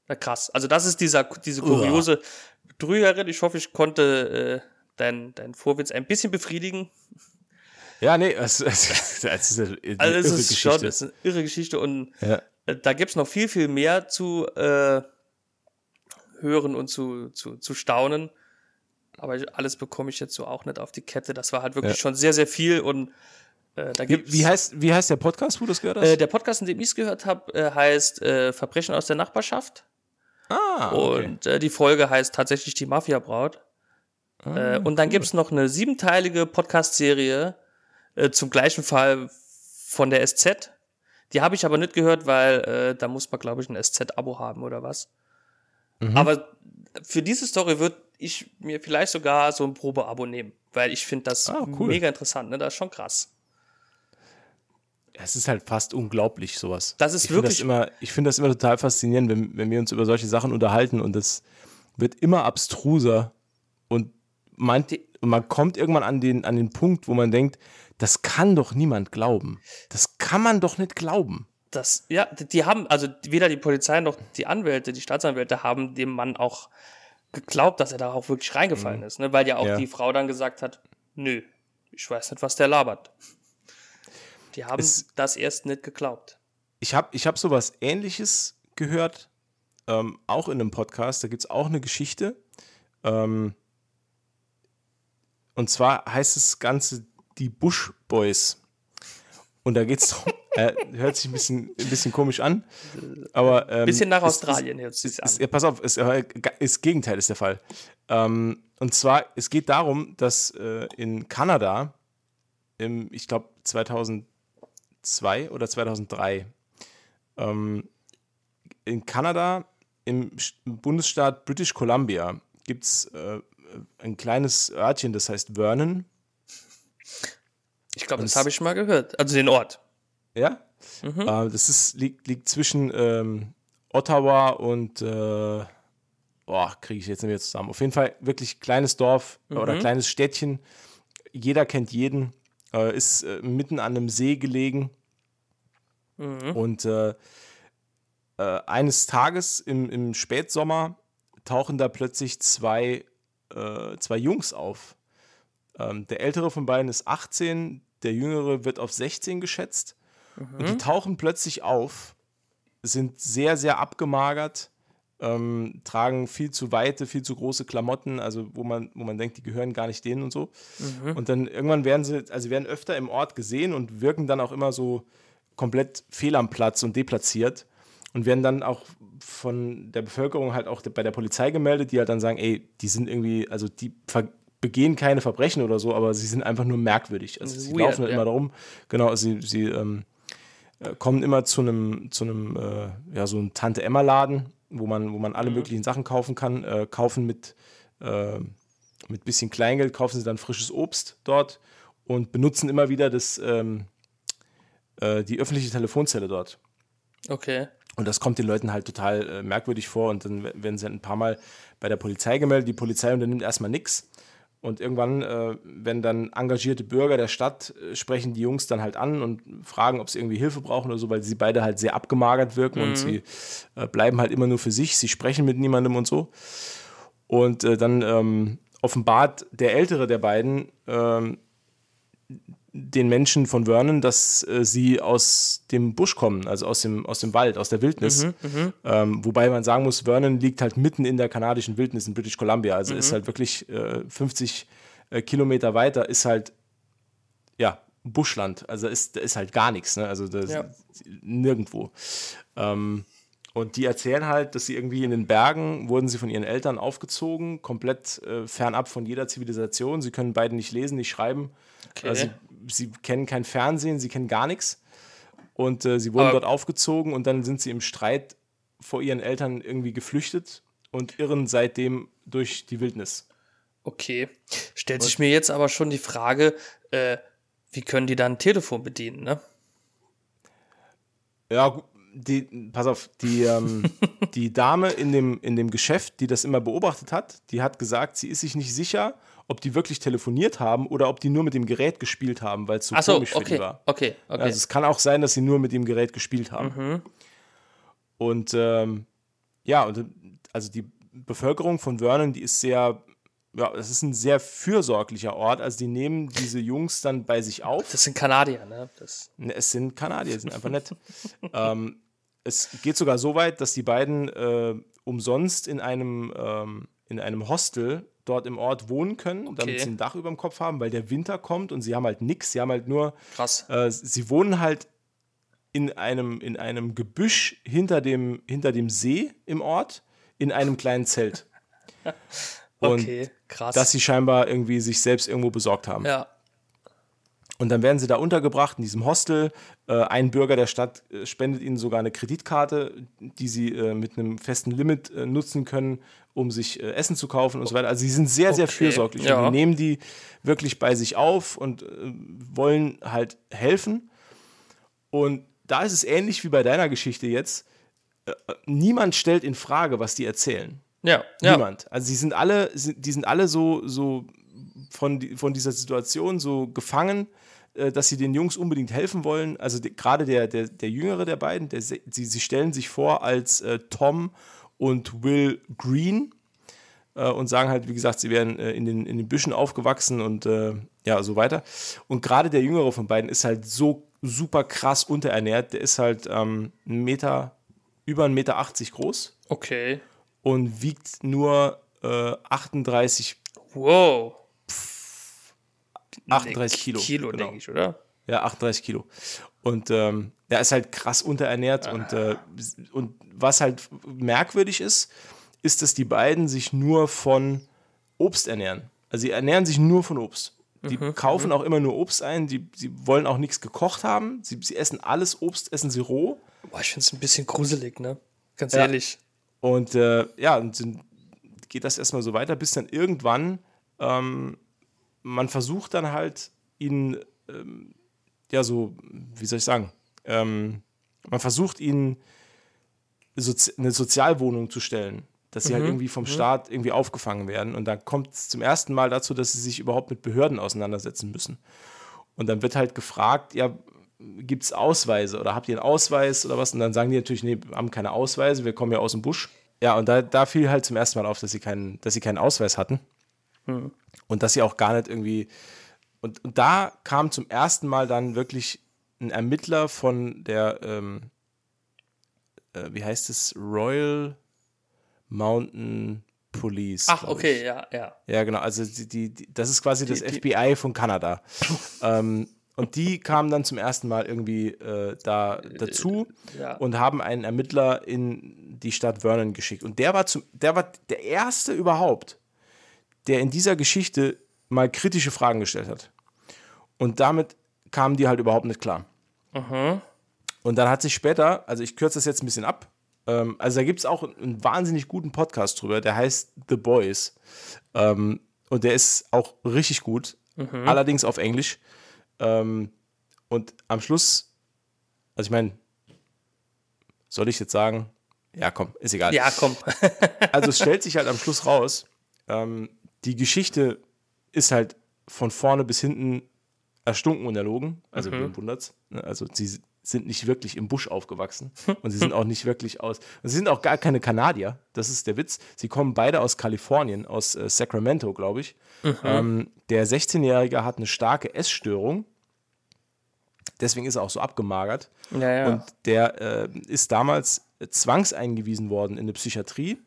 ja. Krass. Also das ist dieser, diese kuriose Betrügerin. Ich hoffe, ich konnte äh, deinen dein Vorwitz ein bisschen befriedigen. Ja, nee, es, <laughs> es, es ist eine also es ist Geschichte. schon es ist eine irre Geschichte und ja. Äh, da gibt es noch viel, viel mehr zu äh, hören und zu, zu, zu staunen. Aber alles bekomme ich jetzt so auch nicht auf die Kette. Das war halt wirklich ja. schon sehr, sehr viel und gibt's, wie, wie, heißt, wie heißt der Podcast, wo du das gehört hast? Äh, der Podcast, in dem ich es gehört habe, äh, heißt äh, Verbrechen aus der Nachbarschaft. Ah, okay. Und äh, die Folge heißt tatsächlich die Mafia-Braut. Ah, und dann cool. gibt es noch eine siebenteilige Podcast-Serie, äh, zum gleichen Fall von der SZ. Die habe ich aber nicht gehört, weil äh, da muss man, glaube ich, ein SZ-Abo haben oder was. Mhm. Aber für diese Story würde ich mir vielleicht sogar so ein Probeabo nehmen, weil ich finde das ah, cool. mega interessant. Ne? Das ist schon krass. Es ist halt fast unglaublich, sowas. Das ist ich wirklich. Das immer, ich finde das immer total faszinierend, wenn, wenn wir uns über solche Sachen unterhalten und es wird immer abstruser und man, man kommt irgendwann an den, an den Punkt, wo man denkt, das kann doch niemand glauben. Das kann man doch nicht glauben. Das, ja, die haben, also weder die Polizei noch die Anwälte, die Staatsanwälte haben dem Mann auch geglaubt, dass er da auch wirklich reingefallen mhm. ist, ne? weil ja auch ja. die Frau dann gesagt hat, nö, ich weiß nicht, was der labert. Die haben es, das erst nicht geglaubt. Ich habe ich hab sowas ähnliches gehört, ähm, auch in einem Podcast, da gibt es auch eine Geschichte. Ähm, und zwar heißt das Ganze die Bush Boys. Und da geht es darum, <laughs> äh, hört sich ein bisschen, ein bisschen komisch an, aber. Ähm, bisschen nach Australien hört sich an. Ja, pass auf, ist, ist Gegenteil ist der Fall. Ähm, und zwar, es geht darum, dass äh, in Kanada, im, ich glaube 2002 oder 2003, ähm, in Kanada, im Bundesstaat British Columbia, gibt es äh, ein kleines Örtchen, das heißt Vernon. Ich glaube, das habe ich mal gehört. Also den Ort. Ja? Mhm. Äh, das ist, liegt, liegt zwischen ähm, Ottawa und äh, boah, kriege ich jetzt nicht mehr zusammen. Auf jeden Fall wirklich kleines Dorf mhm. oder kleines Städtchen. Jeder kennt jeden. Äh, ist äh, mitten an einem See gelegen. Mhm. Und äh, äh, eines Tages im, im Spätsommer tauchen da plötzlich zwei, äh, zwei Jungs auf. Ähm, der ältere von beiden ist 18, der jüngere wird auf 16 geschätzt. Mhm. Und die tauchen plötzlich auf, sind sehr, sehr abgemagert, ähm, tragen viel zu weite, viel zu große Klamotten, also wo man, wo man denkt, die gehören gar nicht denen und so. Mhm. Und dann irgendwann werden sie, also werden öfter im Ort gesehen und wirken dann auch immer so komplett fehl am Platz und deplatziert und werden dann auch von der Bevölkerung halt auch bei der Polizei gemeldet, die halt dann sagen, ey, die sind irgendwie, also die begehen keine Verbrechen oder so, aber sie sind einfach nur merkwürdig. Also sie Weird, laufen halt ja. immer darum, genau, sie, sie ähm, äh, kommen immer zu einem, zu einem, äh, ja, so einem Tante-Emma-Laden, wo man, wo man alle mhm. möglichen Sachen kaufen kann, äh, kaufen mit, äh, mit bisschen Kleingeld, kaufen sie dann frisches Obst dort und benutzen immer wieder das, ähm, äh, die öffentliche Telefonzelle dort. Okay. Und das kommt den Leuten halt total äh, merkwürdig vor. Und dann werden sie ein paar Mal bei der Polizei gemeldet. Die Polizei unternimmt erstmal nichts. Und irgendwann, äh, wenn dann engagierte Bürger der Stadt äh, sprechen die Jungs dann halt an und fragen, ob sie irgendwie Hilfe brauchen oder so, weil sie beide halt sehr abgemagert wirken mhm. und sie äh, bleiben halt immer nur für sich. Sie sprechen mit niemandem und so. Und äh, dann ähm, offenbart der ältere der beiden ähm, den Menschen von Vernon, dass äh, sie aus dem Busch kommen, also aus dem, aus dem Wald, aus der Wildnis. Mhm, mhm, ähm, wobei man sagen muss, Vernon liegt halt mitten in der kanadischen Wildnis in British Columbia. Also mhm. ist halt wirklich äh, 50 äh, Kilometer weiter, ist halt, ja, Buschland. Also ist, ist halt gar nichts, ne? Also ja. nirgendwo. Ähm, und die erzählen halt, dass sie irgendwie in den Bergen wurden sie von ihren Eltern aufgezogen, komplett äh, fernab von jeder Zivilisation. Sie können beide nicht lesen, nicht schreiben. Okay. Also sie kennen kein Fernsehen, sie kennen gar nichts. Und äh, sie wurden Aber dort aufgezogen und dann sind sie im Streit vor ihren Eltern irgendwie geflüchtet und irren seitdem durch die Wildnis. Okay. Stellt sich mir jetzt aber schon die Frage, äh, wie können die dann ein Telefon bedienen, ne? Ja, die, pass auf, die, ähm, <laughs> die Dame in dem, in dem Geschäft, die das immer beobachtet hat, die hat gesagt, sie ist sich nicht sicher, ob die wirklich telefoniert haben oder ob die nur mit dem Gerät gespielt haben, weil es so, so komisch okay, für die war. Okay, okay. Also es kann auch sein, dass sie nur mit dem Gerät gespielt haben. Mhm. Und ähm, ja, und, also die Bevölkerung von Vernon, die ist sehr, ja, das ist ein sehr fürsorglicher Ort. Also die nehmen diese Jungs dann bei sich <laughs> auf. Das sind Kanadier, ne? Das ne es sind Kanadier, sind einfach nett. <laughs> ähm, es geht sogar so weit, dass die beiden äh, umsonst in einem, ähm, in einem Hostel dort im Ort wohnen können, okay. damit sie ein Dach über dem Kopf haben, weil der Winter kommt und sie haben halt nichts. Sie haben halt nur. Krass. Äh, sie wohnen halt in einem, in einem Gebüsch hinter dem, hinter dem See im Ort, in einem kleinen Zelt. <laughs> Und okay, krass. Dass sie scheinbar irgendwie sich selbst irgendwo besorgt haben. Ja. Und dann werden sie da untergebracht in diesem Hostel. Äh, ein Bürger der Stadt äh, spendet ihnen sogar eine Kreditkarte, die sie äh, mit einem festen Limit äh, nutzen können, um sich äh, Essen zu kaufen und so weiter. Also sie sind sehr, sehr fürsorglich. Ja. Und die nehmen die wirklich bei sich auf und äh, wollen halt helfen. Und da ist es ähnlich wie bei deiner Geschichte jetzt. niemand stellt in Frage, was die erzählen. Ja, Niemand. Ja. Also sie sind alle, die sind alle so, so von, von dieser Situation so gefangen äh, dass sie den Jungs unbedingt helfen wollen. Also gerade der, der, der jüngere der beiden, der, sie, sie stellen sich vor als äh, Tom und Will Green äh, und sagen halt, wie gesagt, sie wären äh, in, den, in den Büschen aufgewachsen und äh, ja, so weiter. Und gerade der jüngere von beiden ist halt so super krass unterernährt. Der ist halt ähm, ein Meter, über 1,80 Meter 80 groß. Okay. Und wiegt nur 38 äh, wow 38 Kilo. Kilo, genau. denke ich, oder? Ja, 38 Kilo. Und ähm, er ist halt krass unterernährt. Ah. Und, äh, und was halt merkwürdig ist, ist, dass die beiden sich nur von Obst ernähren. Also sie ernähren sich nur von Obst. Die Mhm, kaufen auch immer nur Obst ein. Die, sie wollen auch nichts gekocht haben. Sie, sie essen alles Obst, essen sie roh. Boah, ich finde es ein bisschen gruselig, ne? Ganz Ja. ehrlich. Und äh, ja, und sind, geht das erstmal so weiter, bis dann irgendwann ähm, man versucht dann halt ihn, ähm, ja, so, wie soll ich sagen, ähm, man versucht ihnen sozi eine Sozialwohnung zu stellen, dass sie halt irgendwie vom Staat irgendwie aufgefangen werden. Und dann kommt es zum ersten Mal dazu, dass sie sich überhaupt mit Behörden auseinandersetzen müssen. Und dann wird halt gefragt, ja, gibt es Ausweise oder habt ihr einen Ausweis oder was? Und dann sagen die natürlich, nee, wir haben keine Ausweise, wir kommen ja aus dem Busch. Ja, und da, da fiel halt zum ersten Mal auf, dass sie keinen, dass sie keinen Ausweis hatten. Und dass sie auch gar nicht irgendwie. Und, und da kam zum ersten Mal dann wirklich ein Ermittler von der, ähm, äh, wie heißt es, Royal Mountain Police. Ach, glaub ich. okay, ja, ja. Ja, genau. Also die, die, die, das ist quasi das die- FBI von Kanada. ähm, und die kamen dann zum ersten Mal irgendwie äh, da dazu ja. und haben einen Ermittler in die Stadt Vernon geschickt. Und der war zum, der war der erste überhaupt, der in dieser Geschichte mal kritische Fragen gestellt hat. Und damit kamen die halt überhaupt nicht klar. Und dann hat sich später, also ich kürze das jetzt ein bisschen ab, ähm, also da gibt es auch einen wahnsinnig guten Podcast drüber, der heißt The Boys. Ähm, und der ist auch richtig gut, allerdings auf Englisch. Ähm, und am Schluss, also ich meine, soll ich jetzt sagen, ja komm, ist egal. Ja, komm. <laughs> Also es stellt sich halt am Schluss raus, ähm, die Geschichte ist halt von vorne bis hinten erstunken und erlogen. Also mhm. wundert's. Ne? Also sie sind nicht wirklich im Busch aufgewachsen <laughs> und sie sind auch nicht wirklich aus. Sie sind auch gar keine Kanadier. Das ist der Witz. Sie kommen beide aus Kalifornien, aus äh, Sacramento, glaube ich. Ähm, der 16-Jährige hat eine starke Essstörung. Deswegen ist er auch so abgemagert. Ja, ja. Und der äh, ist damals zwangseingewiesen worden in eine Psychiatrie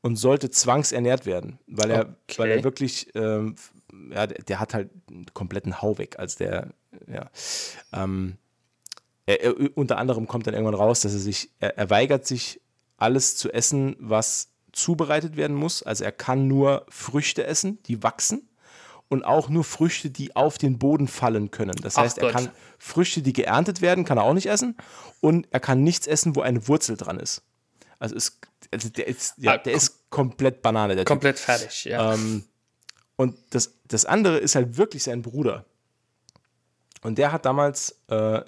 und sollte zwangsernährt werden, weil er, Okay. weil er wirklich, ähm, ja, der, der hat halt einen kompletten Hau weg, als der, ja. Ähm, er, er, unter anderem kommt dann irgendwann raus, dass er sich, er, er weigert sich, alles zu essen, was zubereitet werden muss. Also er kann nur Früchte essen, die wachsen und auch nur Früchte, die auf den Boden fallen können. Das Ach heißt, er Gott. kann Früchte, die geerntet werden, kann er auch nicht essen und er kann nichts essen, wo eine Wurzel dran ist. Also, ist, also der, ist, ja, Ah, der ist komplett Banane, der Typ. Komplett fertig, ja. Ähm, und das, das andere ist halt wirklich sein Bruder. Und der hat damals, äh,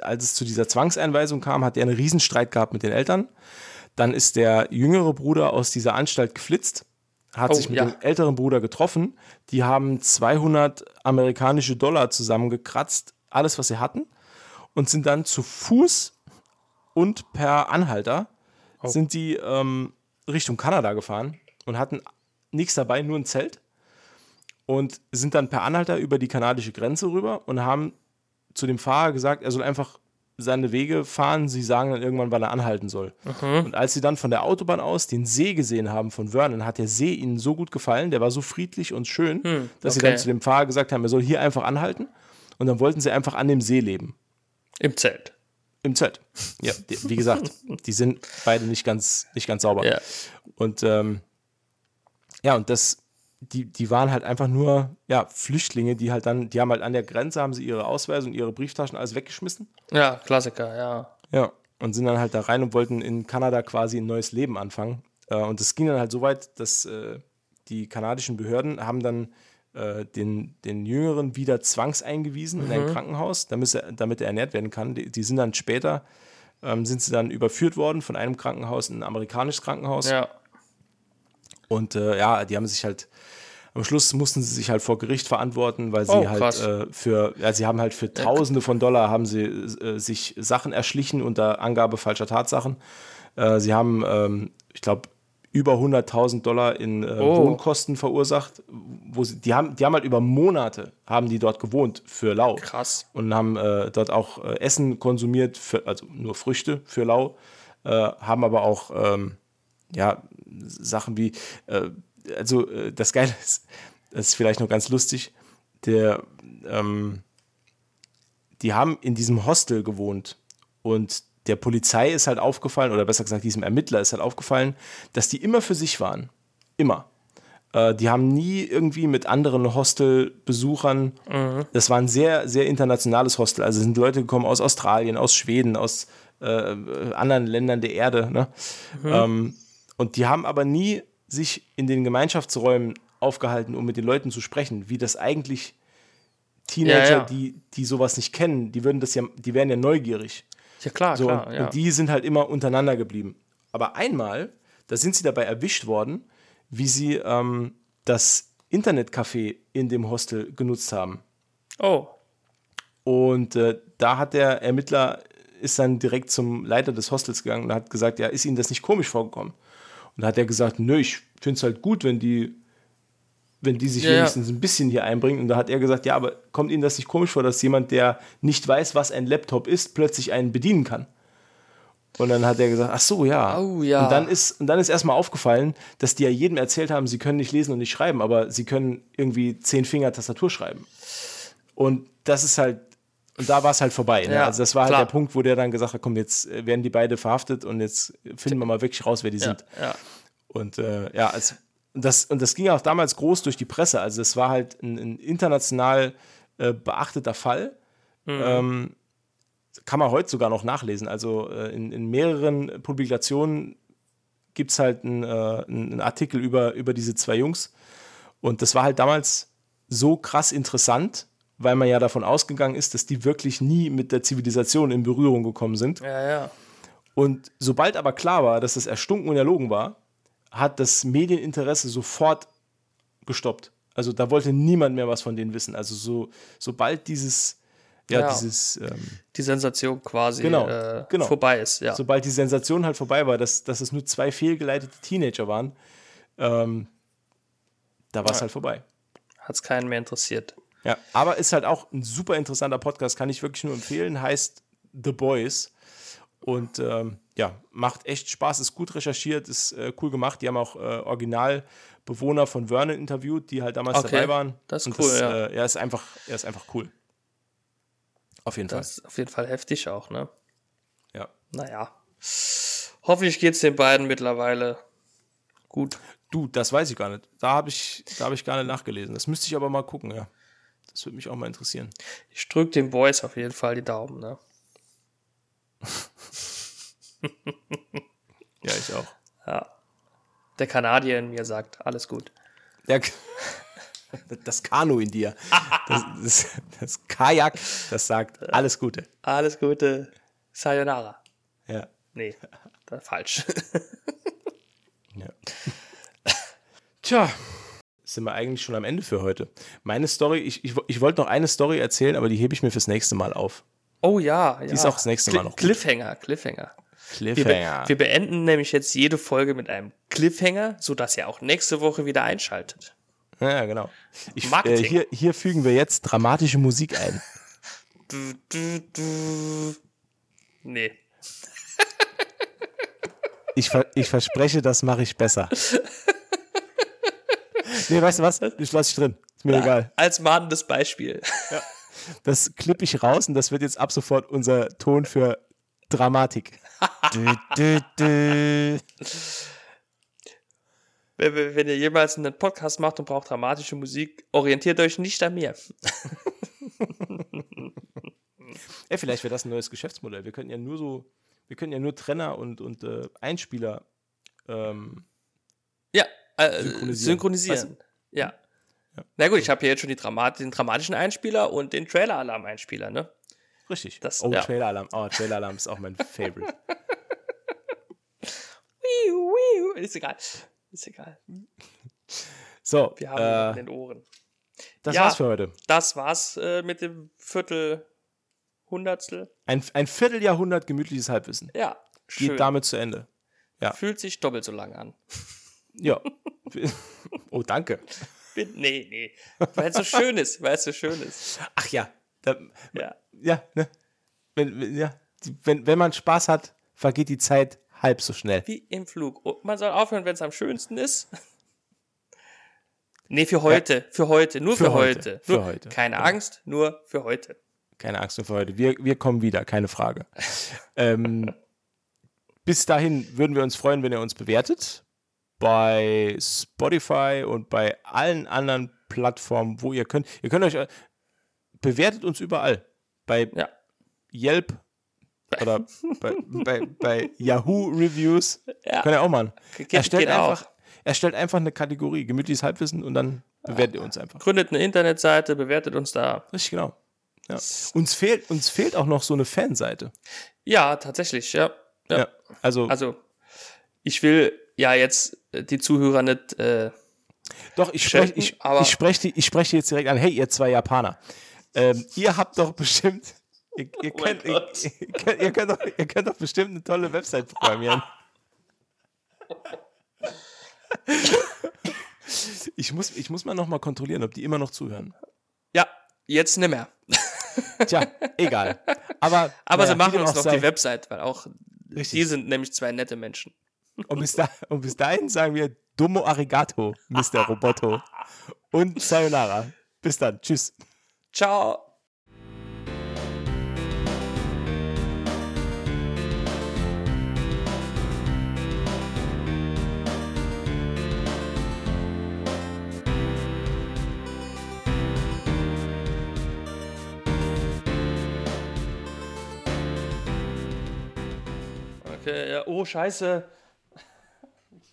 als es zu dieser Zwangseinweisung kam, hat er einen Riesenstreit gehabt mit den Eltern. Dann ist der jüngere Bruder aus dieser Anstalt geflitzt, hat Oh, sich mit ja. dem älteren Bruder getroffen. Die haben 200 amerikanische Dollar zusammengekratzt, alles, was sie hatten, und sind dann zu Fuß und per Anhalter Oh. sind die ähm, Richtung Kanada gefahren und hatten nichts dabei, nur ein Zelt. Und sind dann per Anhalter über die kanadische Grenze rüber und haben zu dem Fahrer gesagt, er soll einfach seine Wege fahren. Sie sagen dann irgendwann, wann er anhalten soll. Mhm. Und als sie dann von der Autobahn aus den See gesehen haben von Vernon, hat der See ihnen so gut gefallen, der war so friedlich und schön, dass sie Hm, okay. dann zu dem Fahrer gesagt haben, er soll hier einfach anhalten. Und dann wollten sie einfach an dem See leben. Im Zelt. Im Zelt. Ja, wie gesagt, die sind beide nicht ganz, nicht ganz sauber. Ja. Und ähm, ja, und das, die, die waren halt einfach nur ja, Flüchtlinge, die halt dann, die haben halt an der Grenze, haben sie ihre Ausweise und ihre Brieftaschen alles weggeschmissen. Ja, Klassiker, ja. Ja. Und sind dann halt da rein und wollten in Kanada quasi ein neues Leben anfangen. Äh, und das ging dann halt so weit, dass äh, die kanadischen Behörden haben dann äh, den, den Jüngeren wieder zwangseingewiesen in ein Krankenhaus, damit er, damit er ernährt werden kann. Die, die sind dann später, ähm, sind sie dann überführt worden von einem Krankenhaus in ein amerikanisches Krankenhaus. Ja. Und äh, ja, die haben sich halt, am Schluss mussten sie sich halt vor Gericht verantworten, weil sie Oh, halt äh, für, ja, sie haben halt für Tausende von Dollar haben sie äh, sich Sachen erschlichen unter Angabe falscher Tatsachen. Äh, sie haben, ähm, ich glaube, über 100.000 Dollar in äh, Oh. Wohnkosten verursacht. Wo sie, die, haben, die haben halt über Monate, haben die dort gewohnt für lau. Krass. Und haben äh, dort auch äh, Essen konsumiert, für, also nur Früchte für lau. Haben aber auch ähm, ja, Sachen wie, äh, also äh, das Geile <laughs> ist, das ist vielleicht noch ganz lustig, der, ähm, die haben in diesem Hostel gewohnt und der Polizei ist halt aufgefallen, oder besser gesagt, diesem Ermittler ist halt aufgefallen, dass die immer für sich waren. Immer. Äh, die haben nie irgendwie mit anderen Hostelbesuchern, mhm. das war ein sehr, sehr internationales Hostel. Also sind Leute gekommen aus Australien, aus Schweden, aus äh, anderen Ländern der Erde. Ne? Mhm. Ähm, und die haben aber nie sich in den Gemeinschaftsräumen aufgehalten, um mit den Leuten zu sprechen, wie das eigentlich Teenager, ja, ja. Die, die sowas nicht kennen, die würden das ja, die wären ja neugierig. Ja, klar, so, klar. Und, ja. und die sind halt immer untereinander geblieben. Aber einmal, da sind sie dabei erwischt worden, wie sie ähm, das Internetcafé in dem Hostel genutzt haben. Oh. Und äh, da hat der Ermittler ist dann direkt zum Leiter des Hostels gegangen und hat gesagt, ja, ist Ihnen das nicht komisch vorgekommen? Und da hat er gesagt, nö, ich finde es halt gut, wenn die, wenn die sich ja, wenigstens ein bisschen hier einbringen. Und da hat er gesagt, ja, aber kommt Ihnen das nicht komisch vor, dass jemand, der nicht weiß, was ein Laptop ist, plötzlich einen bedienen kann? Und dann hat er gesagt, ach so, ja. Oh, ja. Und dann ist, und dann ist erstmal aufgefallen, dass die ja jedem erzählt haben, sie können nicht lesen und nicht schreiben, aber sie können irgendwie zehn Finger Tastatur schreiben. Und das ist halt, und da war es halt vorbei. Ne? Ja, also das war klar. halt der Punkt, wo der dann gesagt hat, komm, jetzt äh, werden die beide verhaftet und jetzt finden wir mal wirklich raus, wer die Ja, sind. ja. Und äh, ja, und, das, und das ging auch damals groß durch die Presse. Also es war halt ein, ein international äh, beachteter Fall. Mhm. Ähm, kann man heute sogar noch nachlesen. Also äh, in, in mehreren Publikationen gibt es halt einen, äh, einen Artikel über, über diese zwei Jungs. Und das war halt damals so krass interessant, weil man ja davon ausgegangen ist, dass die wirklich nie mit der Zivilisation in Berührung gekommen sind. Ja, ja. Und sobald aber klar war, dass das erstunken und erlogen war, hat das Medieninteresse sofort gestoppt. Also da wollte niemand mehr was von denen wissen. Also so, sobald dieses, ja, Ja. dieses, ähm, Die Sensation quasi Genau, äh, genau. vorbei ist, ja. sobald die Sensation halt vorbei war, dass, dass es nur zwei fehlgeleitete Teenager waren, ähm, da war es Ja. halt vorbei. Hat es keinen mehr interessiert. Ja, aber ist halt auch ein super interessanter Podcast, kann ich wirklich nur empfehlen. Heißt The Boys. Und ähm, ja, macht echt Spaß, ist gut recherchiert, ist äh, cool gemacht. Die haben auch äh, Originalbewohner von Vernon interviewt, die halt damals Okay, dabei waren. das ist cool, ja. Äh, er, ist einfach, er ist einfach cool. Auf jeden Das ist auf jeden Fall heftig auch, ne? Fall. Ja. Naja. Hoffentlich geht es den beiden mittlerweile gut. Du, das weiß ich gar nicht. Da habe ich, da hab ich gar nicht nachgelesen. Das müsste ich aber mal gucken, ja. Das würde mich auch mal interessieren. Ich drücke den Boys auf jeden Fall die Daumen, ne? Ja, ich auch. Ja. Der Kanadier in mir sagt, alles gut. Der, <laughs> das Kanu in dir. Das, das, das Kajak, das sagt alles Gute. Alles Gute. Sayonara. Ja. Nee, falsch. ja. <laughs> Tja, sind wir eigentlich schon am Ende für heute. Meine Story, ich, ich, ich wollte noch eine Story erzählen, aber die hebe ich mir fürs nächste Mal auf. Oh ja, ja. Die ist auch das nächste Mal noch gut. Cliffhanger, Cliffhanger. Wir, be Cliffhanger. wir beenden nämlich jetzt jede Folge mit einem Cliffhanger, sodass ihr auch nächste Woche wieder einschaltet. Ja, genau. Ich, äh, hier, hier fügen wir jetzt dramatische Musik ein. <laughs> Du, du, du. Nee. Ich, ver ich verspreche, das mache ich besser. <laughs> <laughs> Nee, weißt du was? Ich lasse ich drin. Ist mir egal. Als mahnendes Beispiel. Das klippe ich raus und das wird jetzt ab sofort unser Ton für Dramatik. dü, dü, dü. Wenn, wenn wenn ihr jemals einen Podcast macht und braucht dramatische Musik, orientiert euch nicht an mir. <laughs> Ey, vielleicht wäre das ein neues Geschäftsmodell. Wir könnten ja nur so, wir könnten ja nur Trenner und, und äh, Einspieler ähm, Ja, äh, Synchronisieren. synchronisieren. Ja. Na gut, ich habe hier jetzt schon die Dramat den dramatischen Einspieler und den Trailer-Alarm-Einspieler, ne? Richtig. Das- oh, ja. Trailer-Alarm. Oh, Trailer-Alarm ist auch mein <laughs> Favorite. Ist egal. Ist egal. So, Wir haben in äh, den Ohren. das Ja. war's für heute. Das war's äh, mit dem Viertel Hundertstel. Ein, ein Vierteljahrhundert gemütliches Halbwissen. Ja, Geht schön. damit zu Ende. ja. Fühlt sich doppelt so lang an. Ja. <laughs> oh, danke. Nee, nee. Weil es so schön ist, weil es so schön ist. Ach ja. Da, Ja. ja, ne? Wenn, wenn- ja. Wenn, wenn man Spaß hat, vergeht die Zeit halb so schnell. Wie im Flug. Und man soll aufhören, wenn es am schönsten ist. Nee, für heute. Ja. Für heute. Nur für, für heute. heute. Nur, für heute. Keine ja. Angst, nur für heute. Keine Angst nur für heute. Wir, wir kommen wieder, keine Frage. <laughs> ähm, bis dahin würden wir uns freuen, wenn ihr uns bewertet. Bei Spotify und bei allen anderen Plattformen, wo ihr könnt. Ihr könnt euch. Bewertet uns überall. Bei ja. Yelp oder bei, bei, bei, Yahoo Reviews. Ja. Könnt ihr auch machen. Geht, erstellt, einfach, erstellt einfach eine Kategorie, gemütliches Halbwissen und dann bewertet ihr uns einfach. Gründet eine Internetseite, bewertet uns da. Richtig, genau. Ja. Uns, fehlt, uns fehlt auch noch so eine Fanseite. Ja, tatsächlich, ja. ja. ja also, also, ich will ja jetzt die Zuhörer nicht. Äh, doch, ich spreche ich, ich sprech die, ich sprech die jetzt direkt an. Hey, ihr zwei Japaner. Ähm, ihr habt doch bestimmt. Ihr, ihr, <laughs> oh könnt, ihr, <laughs> ihr, könnt, ihr, könnt doch, ihr könnt doch bestimmt eine tolle Website programmieren. <laughs> ich, muss, ich muss mal nochmal kontrollieren, ob die immer noch zuhören. Ja, jetzt nicht mehr. Tja, egal. Aber, Aber naja, sie machen uns noch sei, die Website, weil auch richtig. die sind nämlich zwei nette Menschen. Und bis, da, und bis dahin sagen wir Domo Arigato, Mr. Roboto. Und Sayonara. Bis dann. Tschüss. Ciao. Okay, ja, oh, scheiße.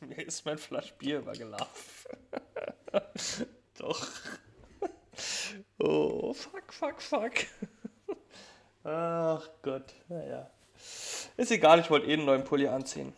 <laughs> Mir ist mein Flasch Bier übergelaufen. <laughs> Doch. <laughs> Oh, fuck, fuck, fuck. Ach Gott, naja. Ist egal, ich wollte eh einen neuen Pulli anziehen.